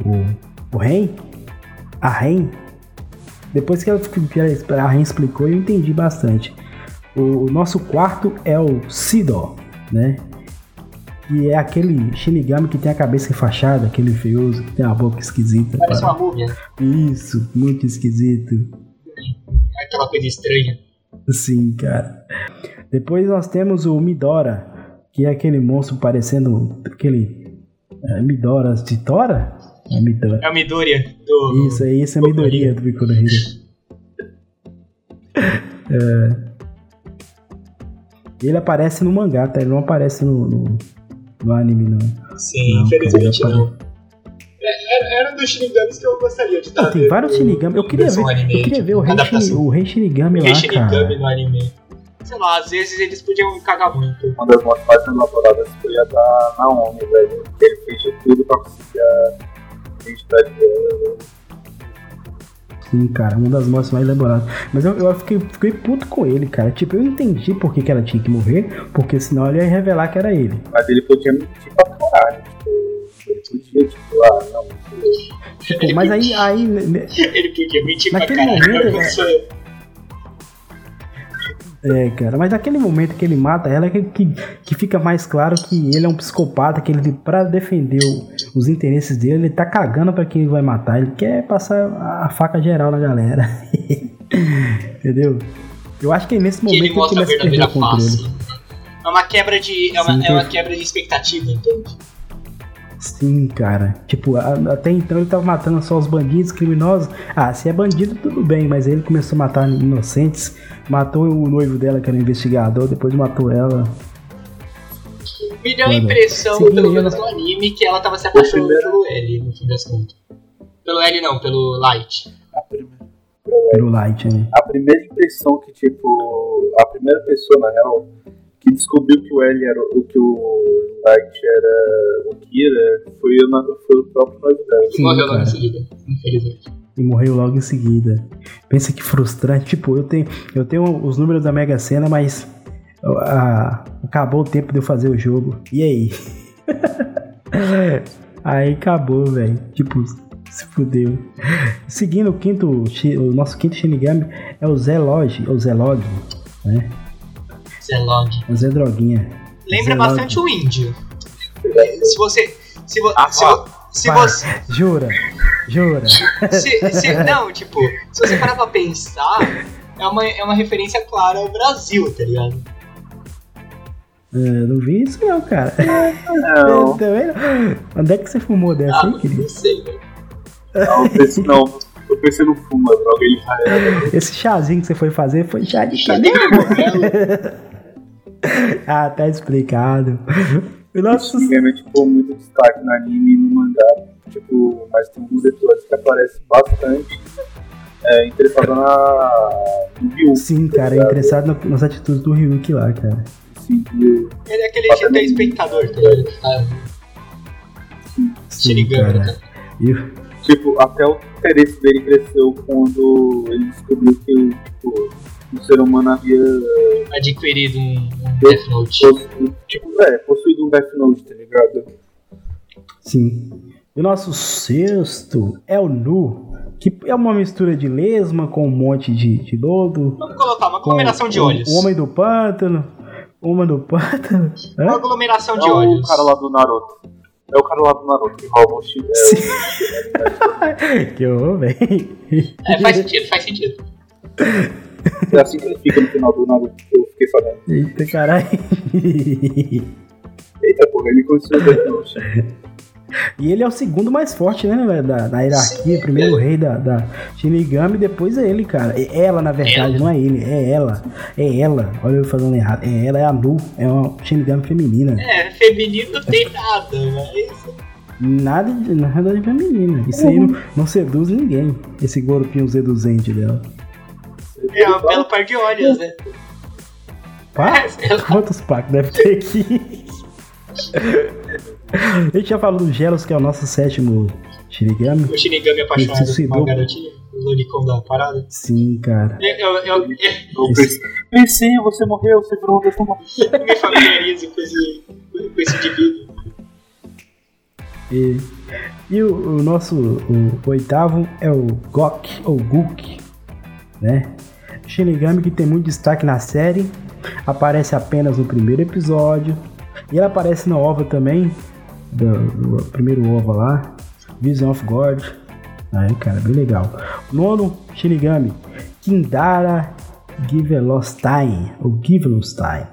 o, o Ren? A Ren? Depois que, ela, que ela- a Ren explicou, eu entendi bastante. O, nosso quarto é o Sidor, né? Que é aquele Shinigami que tem a cabeça enfaixada, aquele feioso, que tem a boca esquisita. Parece cara. uma múmia, Isso, muito esquisito. aquela coisa estranha. Sim, cara. Depois nós temos o Midora, que é aquele monstro parecendo aquele É Midora de Tora? É Midora. É o Midoriya do. Isso aí, isso é Midoriya do no Hero. É. Ele aparece no mangá, tá? Ele não aparece no, no, no anime, não. Sim, Não, infelizmente cara, não. É, Era, era um dos Shinigamis que eu gostaria de estar tem vários Shinigami. Eu queria ver, eu queria ver o rei. Shini- o rei Shinigami O lá, Rei Shinigami no anime. Sei lá, às vezes eles podiam cagar muito. Uma das mortes mais elaboradas foi a da Naomi, velho. Ele fez de tudo pra conseguir a identidade dela. Sim, cara, uma das mortes mais elaboradas. Mas eu, eu fiquei, fiquei puto com ele, cara. Tipo, eu entendi por que, que ela tinha que morrer, porque senão ele ia revelar que era ele. Mas ele podia mentir pra caralho. Tipo, ele podia, tipo, ah, não, Tipo, mas aí, aí né, né, Ele podia mentir pra caralho. momento, É, cara, mas naquele momento que ele mata ela, é que, que, que fica mais claro que ele é um psicopata, que ele, pra defender o- os interesses dele, ele tá cagando pra quem ele vai matar. Ele quer passar a faca geral na galera. Entendeu? Eu acho que é nesse que momento ele ele mostra a começa a perder o controle. face. É uma quebra de. É uma, Sim, é uma que- quebra de expectativa, entende? Sim, cara. Tipo, até então ele tava matando só os bandidos, criminosos. Ah, se é bandido, tudo bem, mas ele começou a matar inocentes. Matou o noivo dela, que era um investigador, depois matou ela. Me deu a impressão, seguindo pelo menos no anime, que ela tava se apaixonando primeiro- pelo L, no fim das contas. Pelo L não, pelo Light. A primeira, Pelo Light, né? a primeira impressão que, tipo, a primeira pessoa, na real, que descobriu que o L era o que o Light era o Kira foi, o na- foi o próprio noivo dela. E Sim, morreu logo em seguida, infelizmente. E morreu logo em seguida. Pensa que frustrante. Tipo, eu tenho, eu tenho os números da Mega Sena, mas ah, acabou o tempo de eu fazer o jogo. E aí? aí acabou, velho. Tipo, se fudeu. Seguindo o quinto, o nosso quinto Shinigami é o Zelog, ou Zelog, né? Zelog. Zé Droguinha. Lembra Zelog. bastante o índio. Se você. Se, vo, Ah, se, ó. se Para. você. Jura? Jura? se- se- não, tipo, se você parar pra pensar, é uma, é uma referência clara ao Brasil, tá ligado? É, não vi isso não, cara. Não, Eu também não. Onde é que você fumou dessa Ah, aí, querido? não sei, velho. não, eu pensei, não, eu pensei no fumo, droga, ele. Esse chazinho que você foi fazer foi chá de cogumelo. Ah, tá explicado. Nossa, Ninguém é, tipo, muito destaque no anime e no mangá. Tipo, mas tem alguns episódios que aparecem bastante é, interessado na. no Ryu. sim, cara, é interessado no- nas atitudes do Ryuki lá, cara. Do- Ele é aquele tipo de espectador, tá ligado? Ah, Sim, Shinigami, cara. né? E, Tipo, até o interesse dele cresceu quando ele descobriu que o, tipo, o ser humano havia Adquirido um, um Death Note. possuído, tipo, é, possuído um Death Note, tá ligado? sim. E o nosso sexto é o Nu, que é uma mistura de lesma com um monte de, de lodo. Vamos colocar uma com aglomeração de o- olhos. O homem do pântano. O homem do pântano. Uma Hã? aglomeração de É o olhos. cara lá do Naruto. É o cara lá do Naruto que rouba o Shi- Sim. que horror, velho. É, faz sentido, faz sentido. É assim que ele fica no final do Naruto, que eu fiquei sabendo. Eita caralho. Eita porra, ele conseguiu. E ele é o segundo mais forte, né, velho, da, da hierarquia. Primeiro o rei da, da Shinigami, depois é ele, cara. É ela, na verdade, Ela. não é ele, é ela. É ela. Olha eu falando errado. É ela, é a Nu. É uma Shinigami feminina. É, feminino não tem nada, mas. Nada de, nada de feminina. Isso aí não, não seduz ninguém. Esse corpinho seduzente dela. É um belo par de olhos, né? Pá? Ela- Quantos packs deve ter aqui? A gente já falou do Gelos, que é o nosso sétimo Shinigami. O Shinigami apaixonado Ele se por uma suicidou. garotinha. O Lolicon da parada. Sim, cara. Eu, eu, eu, eu Eu pensei, você morreu, você virou um Death Note. me familiarizo com esse, com esse indivíduo. E, e o, o nosso o oitavo é o Gok, ou Guk, né? Shinigami que tem muito destaque na série, aparece apenas no primeiro episódio, e ele aparece na ova também, do, do primeiro ova lá, Vision of God. Aí, cara, bem legal. Nono Shinigami, Kindara Givelostein, ou Givelostein.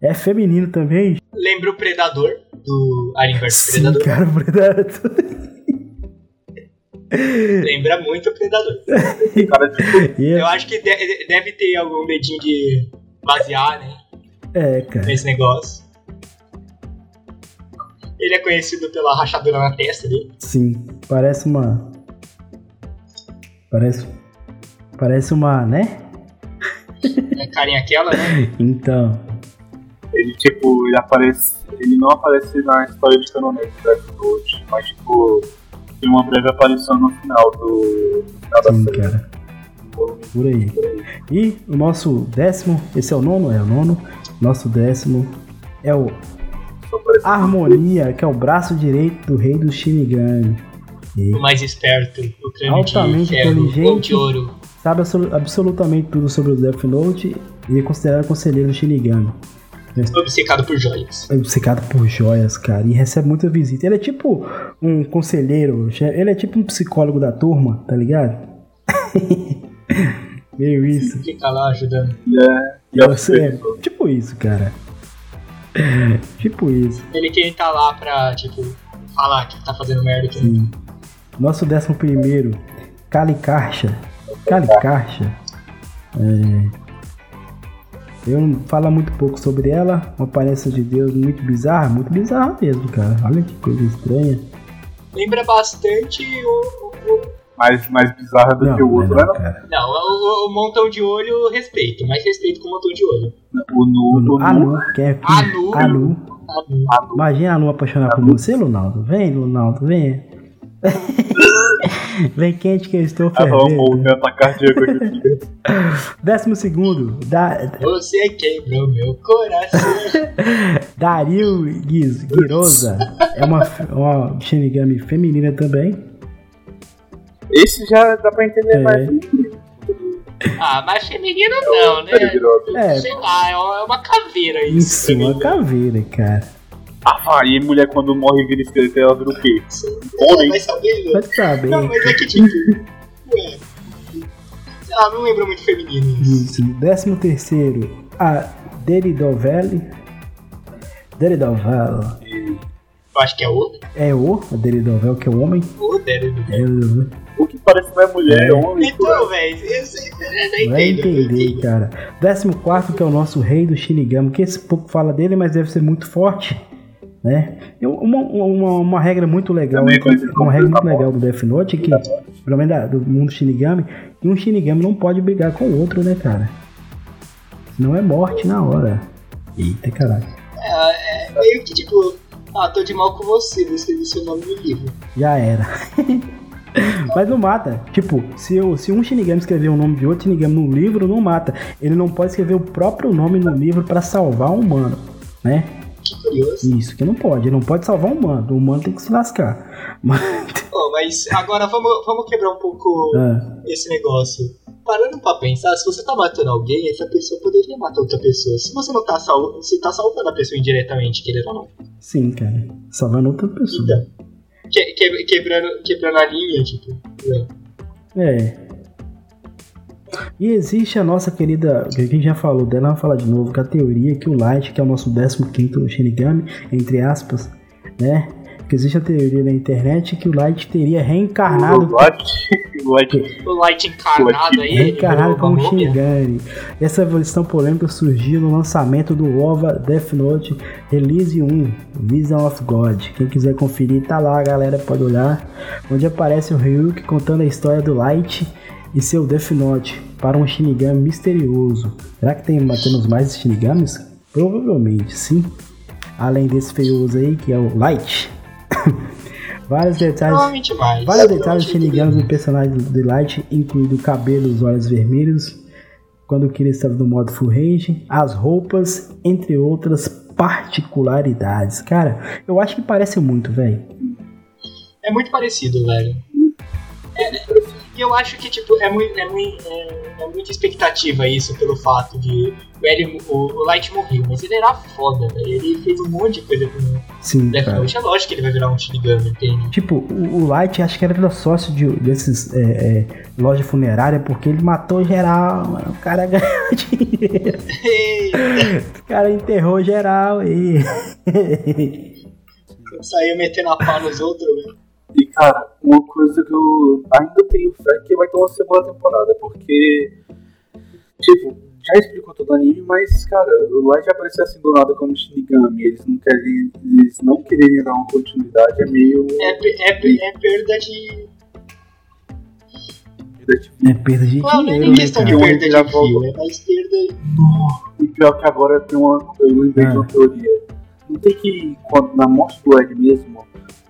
É feminino também, Lembra o Predador do Alien vs Sim, Predador. cara, o Predador. Lembra muito o Predador. Cara, tipo, Eu acho que de- deve ter algum dedinho de basear, né? É, cara. Nesse negócio. Ele é conhecido pela rachadura na testa dele. Sim, parece uma. Parece. Parece uma, né? A carinha aquela, né? Então. ele, tipo, ele aparece. Ele não aparece na história de Canonete do Death Note, mas, tipo, tem uma breve aparição no final do. No final da Sim, série. cara. do volume Por aí. E o nosso décimo. Esse é o nono? É o nono. Nosso décimo é o Harmonia, que é o braço direito do rei do Shinigami. E O mais esperto, o crânio de Altamente ferro, inteligente. de ouro. sabe absolu- absolutamente tudo sobre o Death Note e é considerado conselheiro do Shinigami. Obcecado por joias. É obcecado por joias, cara, e recebe muita visita. Ele é tipo um conselheiro, ele é tipo um psicólogo da turma, tá ligado? Meio isso. Fica lá ajudando. E é. É Você é tipo isso, cara. Tipo isso. Ele quem tá lá pra, tipo, falar que tá fazendo merda aqui. Sim. Nosso décimo primeiro, Calicarcha. Calicarcha. É... Eu não falo muito pouco sobre ela. Uma aparência de Deus muito bizarra, muito bizarra mesmo, cara. Olha que coisa estranha. Lembra bastante o. o- o- Mais, mais bizarra do que o outro, não, né? cara. não, o, o montão de olho, respeito. Mais respeito com o montão de olho. O Nu, o Nu, Anu, quem é Anu. Anu. Não. a Nu. Imagina a Anu apaixonar por você, Lunaldo. Vem, Lunaldo, vem. vem quente que eu estou o fervendo. meu ataque cardíaco aqui. Décimo segundo, da, Você quebrou meu coração. Dario Giz- Girosa. É uma, uma Shinigami feminina também. Esse já dá pra entender É. mais. ah, mas feminino não, né? É. Sei lá, é uma- é uma caveira isso. Isso, uma né? caveira, cara. Ah, e mulher quando morre vira esqueleto, ela vira o quê? É, Homem. vai saber, né? Pode saber. Não, mas é que tipo. ué. Ah, não lembra muito feminino isso. Isso. Décimo terceiro, a Deridovel. Deridovel. Eu acho que é o. É o, a Deridovel, que é o homem. O do É, O que parece não é mulher, é É. homem. Então, velho, eu sei- eu não Vai entendo. cara. Décimo quarto, que é o nosso rei do Shinigami, que esse pouco fala dele, mas deve ser muito forte, né? E Uma, uma, uma regra muito legal, Também como uma regra muito legal do Death Note, é que, pelo menos da- do mundo Shinigami, que um Shinigami não pode brigar com o outro, né, cara? Senão é morte na hora. Eita, caralho. É, é meio que tipo, ah, tô de mal com você, vou escrever seu nome no livro. Já era. Mas não mata. Tipo, se, eu, se um Shinigami escrever o nome de outro Shinigami no livro, não mata. Ele não pode escrever o próprio nome no livro pra salvar um humano, né? Curioso. Isso, que não pode. Ele não pode salvar um humano. O humano tem que se lascar. Mas, Oh, mas agora vamos, vamos quebrar um pouco ah, esse negócio. Parando pra pensar, se você tá matando alguém, essa pessoa poderia matar outra pessoa. Se você não tá salvando, você tá salvando a pessoa indiretamente, querendo ou não. sim, cara. Salvando outra pessoa. Então, que- que- quebrando, quebrando a linha, tipo. ué. É. E existe a nossa querida, que a gente já falou dela, vamos falar de novo, que a teoria que o Light, que é o nosso 15º Shinigami, entre aspas, né? Que existe a teoria na internet que o Light teria reencarnado O Light, o Light, O Light encarnado aí. Reencarnado como. Shinigami. Essa evolução polêmica surgiu no lançamento do OVA Death Note Release 1, Vision of God. Quem quiser conferir, tá lá, galera, pode olhar. Onde aparece o Ryuk contando a história do Light e seu Death Note para um Shinigami misterioso. Será que tem, temos mais Shinigamis? Provavelmente, sim. Além desse feioso aí, que é o Light. Vários detalhes Provavelmente mais. Vários detalhes shinigamis do personagem do Light, incluindo o cabelo e os olhos vermelhos, quando o Kira estava no modo full range, as roupas, entre outras particularidades. Cara, eu acho que parece muito, velho. É muito parecido, velho. É, E eu acho que, tipo, é, muito, é, muito, é, é muita expectativa isso pelo fato de o, o, o Light morreu, mas ele era foda, velho. Ele fez um monte de coisa com o Sim, Death cara. Note. É lógico que ele vai virar um Shinigami, entende? Tipo, o, o Light acho que era sócio de, desses é, é, loja funerária porque ele matou geral, mano. O cara ganhou dinheiro. O cara enterrou geral e. Saiu metendo a pau nos outros, velho. E cara, uma coisa que eu ainda tenho fé é que vai ter uma segunda temporada, porque. Tipo, já explicou todo o anime, mas, cara, o Light aparecer assim do nada como Shinigami, eles não querem. Eles não quererem dar uma continuidade, é meio. É, é, pe- é perda de. É perda de Não, não é dinheiro, nem né, questão de cara? cara? perda Já de fio, voltou. é mais perda. E pior que agora tem uma. Eu lembrei de uma Ah. teoria. Não tem que. Quando, na morte do Ed mesmo,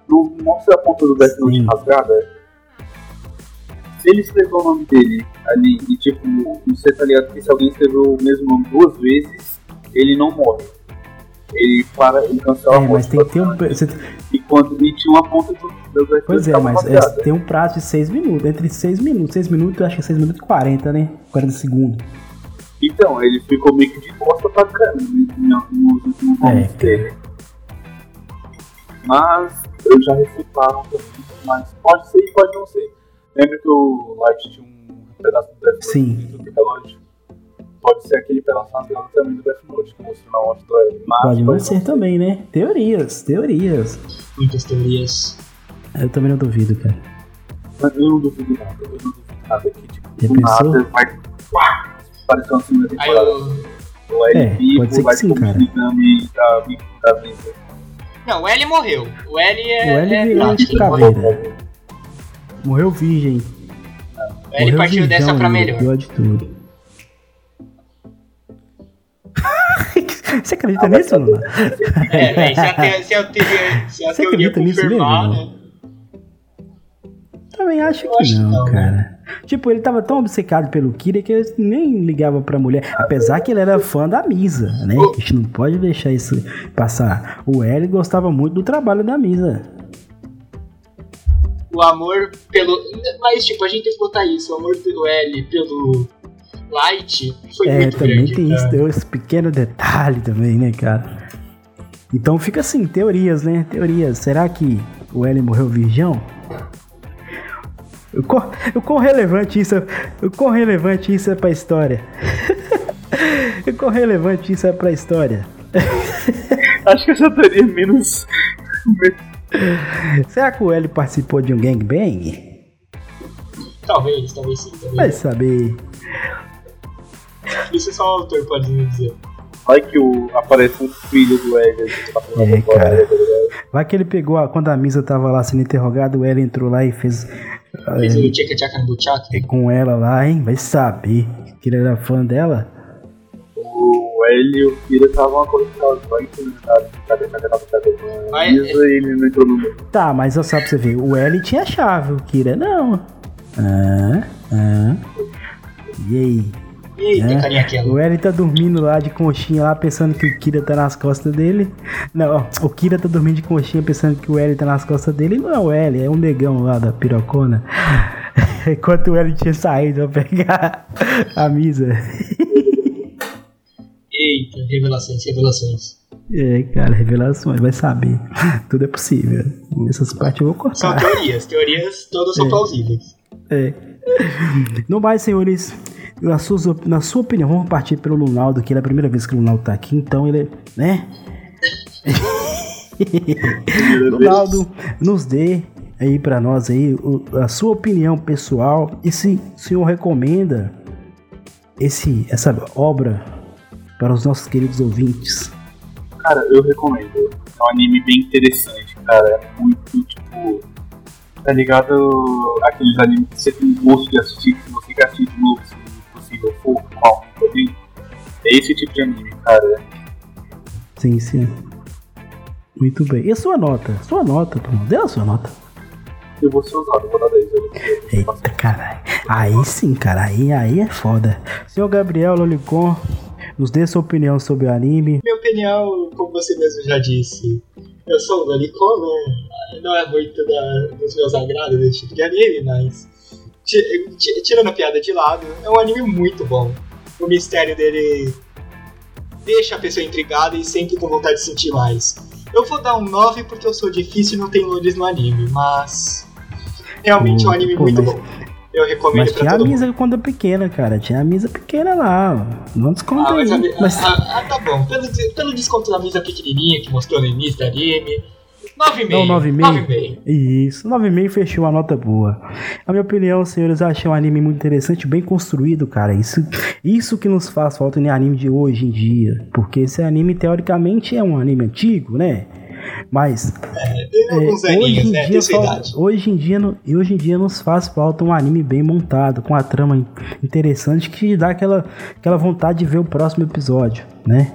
não mostra a ponta do Note Sim. rasgada? Se ele escreveu o nome dele ali e tipo, você tá ligado que se alguém escreveu o mesmo nome duas vezes, ele não morre. Ele para, ele cancela a É, mas morte. tem que ter um. você- E, quando, e tinha uma ponta do, do Death Pois é, mas é, tem um prazo de 6 minutos. Entre 6 minutos, 6 minutos, eu acho que é 6 minutos e 40, né? 40 segundos. Então, ele ficou meio que de costa pra câmera no- nos últimos momentos dele. Mas eu já refutaram também, mas pode ser e pode não ser. Lembra que o Light tinha um pedaço do Death Note do relógio? Pode ser aquele pedaço rasgado também do Death Note que mostrou na morte do L. Mas Pode não ser também, né? Teorias, teorias. Muitas teorias. Eu também não duvido, cara. Mas eu não duvido nada, eu não duvido nada que tipo, Já do pensou? nada vai. Pá, parecer uma segunda Aí temporada. eu. O L É, vivo, pode ser que vai sim, cara. Da, da mesa. Não, o L morreu. O L é. O L é virou de morreu. caveira. Morreu virgem. O L partiu virgão dessa pra melhor. Pior de tudo. Você acredita nisso, Luna? É, véi, se a, te, se a teoria, se a Você teoria acredita nisso mesmo? né? Também acho Eu que acho não, não, né? cara. Tipo, ele tava tão obcecado pelo Kira que ele nem ligava pra mulher. Apesar que ele era fã da Misa, né? A gente não pode deixar isso passar. O L gostava muito do trabalho da Misa. o amor pelo. Mas, tipo, a gente tem que botar isso. O amor do L pelo Light foi É, muito também grande. tem isso, cara. tem esse pequeno detalhe também, né, cara? Então fica assim, teorias, né? Teorias. Será que o L morreu virgão? O quão, o quão relevante isso é, o quão relevante isso é pra história? o quão relevante isso é pra história? Acho que essa teoria é menos. Será que o L participou de um gangbang? Talvez, talvez sim. Vai Talvez. saber. Isso só o autor pode nos dizer. Vai que o, aparece um filho do assim, tá É, agora, cara. tá? Vai que ele pegou, a, quando a Misa tava lá sendo interrogada, o L entrou lá e fez Fez o tchaca tchaca no buchaca. é, com ela lá, hein? Vai saber que ele era fã dela. O L e o Kira estavam que ele tá cadê, cadê, cadê, cadê, Isa e ele não entrou no meio. Tá, mas só pra você ver, o L tinha chave, o Kira não. Ah, ah. E aí? Eita, É. carinha aquela. O L tá dormindo lá de conchinha lá, pensando que o Kira tá nas costas dele. Não, o Kira tá dormindo de conchinha pensando que o L tá nas costas dele. Não é o L, é um negão lá da pirocona. Enquanto o L tinha saído pra pegar a misa. Eita, revelações, revelações. É, cara, revelações, vai saber. Tudo é possível. Nessas partes eu vou São cortar. teorias, teorias todas são É. plausíveis. É. No mais, senhores, na sua, na sua opinião, vamos partir pelo Lunaldo, que é a primeira vez que o Lunaldo tá aqui, então ele, né? Lunaldo, nos dê aí pra nós aí o- a sua opinião pessoal e se o senhor recomenda esse, essa obra para os nossos queridos ouvintes. Cara, eu recomendo. É um anime bem interessante, cara. É muito, tipo. Tá ligado? Aqueles animes que você tem gosto de assistir, que você quer assistir de novo, possível for, com alguém também. É esse tipo de anime, cara. Sim, sim. Muito bem. E a sua nota? Sua nota, Tom? Dê a sua nota. Eu vou ser usado, vou dar 10. Eu vou Eita, caralho. Aí sim, cara. Aí, aí é foda. Senhor Gabriel Lolicon, nos dê sua opinião sobre o anime. Minha opinião, como você mesmo já disse, eu sou o Lolicon, né? Não é muito da, dos meus agrados desse tipo de anime, mas. Ti- ti- Tirando a piada de lado, é um anime muito bom. O mistério dele deixa a pessoa intrigada e sempre com vontade de sentir mais. Eu vou dar um 9 porque eu sou difícil e não tenho nudes no anime, mas. Realmente é um anime Pô, muito mas- bom. Eu recomendo Mas pra tinha a todo mundo. misa quando pequena, cara. Tinha a misa pequena lá. Não desconta Ah, mas, a. Mas ah, ah, tá bom. Pelo, pelo desconto da mesa pequenininha que mostrou no início do anime, 9,5. Não, 9,5. 9,5. Isso, 9,5 fechou a nota boa. Na minha opinião, senhores, eu achei um anime muito interessante, bem construído, cara. Isso, isso que nos faz falta no anime de hoje em dia. Porque esse anime, teoricamente, é um anime antigo, né? Mas é, alguns hoje, aninhos, em né? dia hoje em dia e hoje em dia nos faz falta um anime bem montado, com a trama in- interessante que dá aquela, aquela vontade de ver o próximo episódio, né?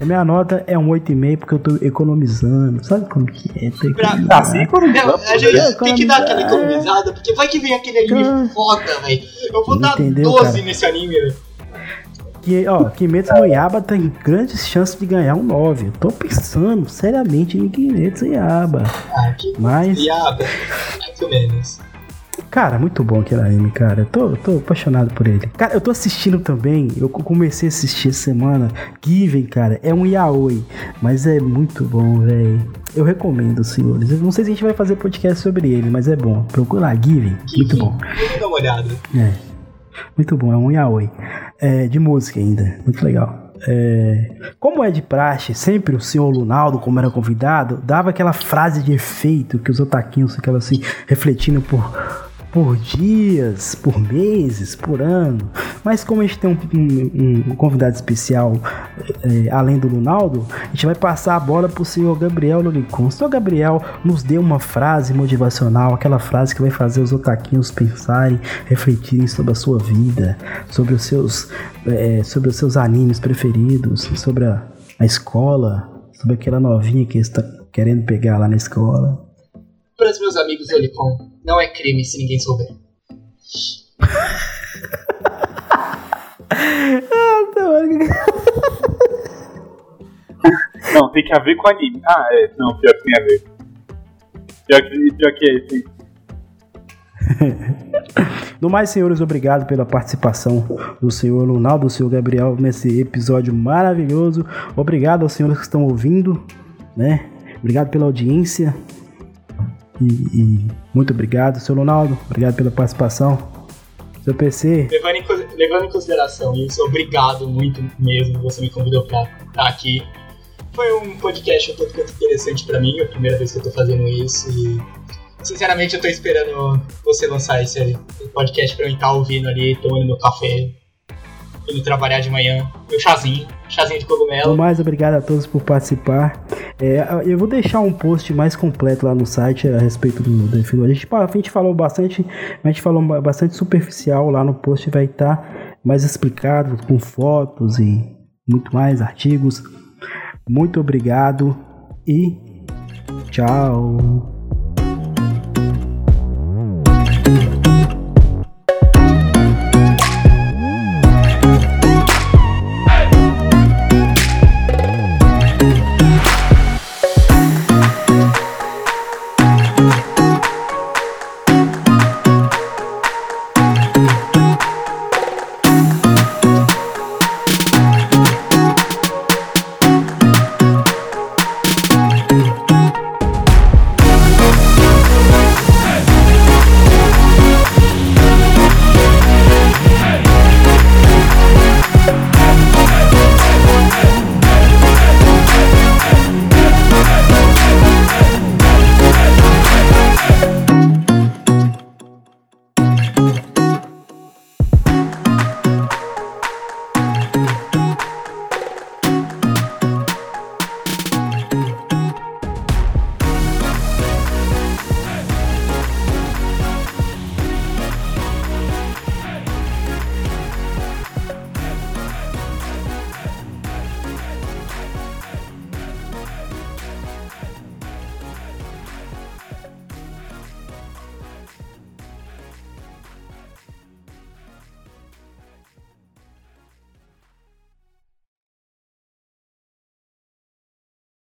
A minha nota é um 8,5 porque eu tô economizando. Sabe como que é? Tô Pra- economizando. Ah, sim, economizando, Não, a gente tem que dar aquela economizada, porque vai que vem aquele Cara. anime foda, velho. Eu vou dar Entendeu, 12 cara? nesse anime, velho. Que, ó, Kimetsu no Yaba tem grandes chances de ganhar um 9. Eu tô pensando seriamente em Kimetsu no Yaba. Ah, que Mas, diabo. Mais ou menos. Cara, muito bom aquele anime, cara. Eu tô, tô apaixonado por ele. Cara, eu tô assistindo também. Eu comecei a assistir essa semana. Given, cara, é um yaoi. Mas é muito bom, velho. Eu recomendo, senhores. Eu não sei se a gente vai fazer podcast sobre ele, mas é bom. Procura lá, Given. Muito bom. Dar uma olhada. É. Muito bom, é um yaoi. É, de música ainda, muito legal. É, como é de praxe, sempre o senhor Lunaldo, como era convidado, dava aquela frase de efeito que os otaquinhos ficavam assim, refletindo por, por dias, por meses, por ano. Mas como a gente tem um, um- um convidado especial é, além do Lunaldo, a gente vai passar a bola pro senhor Gabriel Lolicon. O senhor Gabriel nos deu uma frase motivacional, aquela frase que vai fazer os otaquinhos pensarem, refletirem sobre a sua vida, sobre os seus, é, sobre os seus animes preferidos, sobre a, a escola, sobre aquela novinha que está querendo pegar lá na escola. Para os meus amigos Olicon, não é crime se ninguém souber. Não, tem que haver com anime. Ah, é. Não, pior que tem a ver. Pior que, pior que é, sim. No mais, senhores, obrigado pela participação do senhor Lunaldo, do senhor Gabriel nesse episódio maravilhoso. Obrigado aos senhores que estão ouvindo, né? Obrigado pela audiência. E, e muito obrigado, senhor Lunaldo. Obrigado pela participação. Seu PC, Levando em, levando em consideração isso, obrigado muito mesmo. Você me convidou pra estar aqui. Foi um podcast um quanto interessante pra mim, é a primeira vez que eu tô fazendo isso. E sinceramente eu tô esperando você lançar esse podcast pra eu estar ouvindo ali, tomando meu café, indo trabalhar de manhã, meu chazinho, chazinho de cogumelo. mais, obrigado a todos por participar. É, eu vou deixar um post mais completo lá no site a respeito do Defino. A gente, a gente falou bastante, a gente falou bastante superficial lá no post, vai estar mais explicado com fotos e muito mais artigos. Muito obrigado e tchau.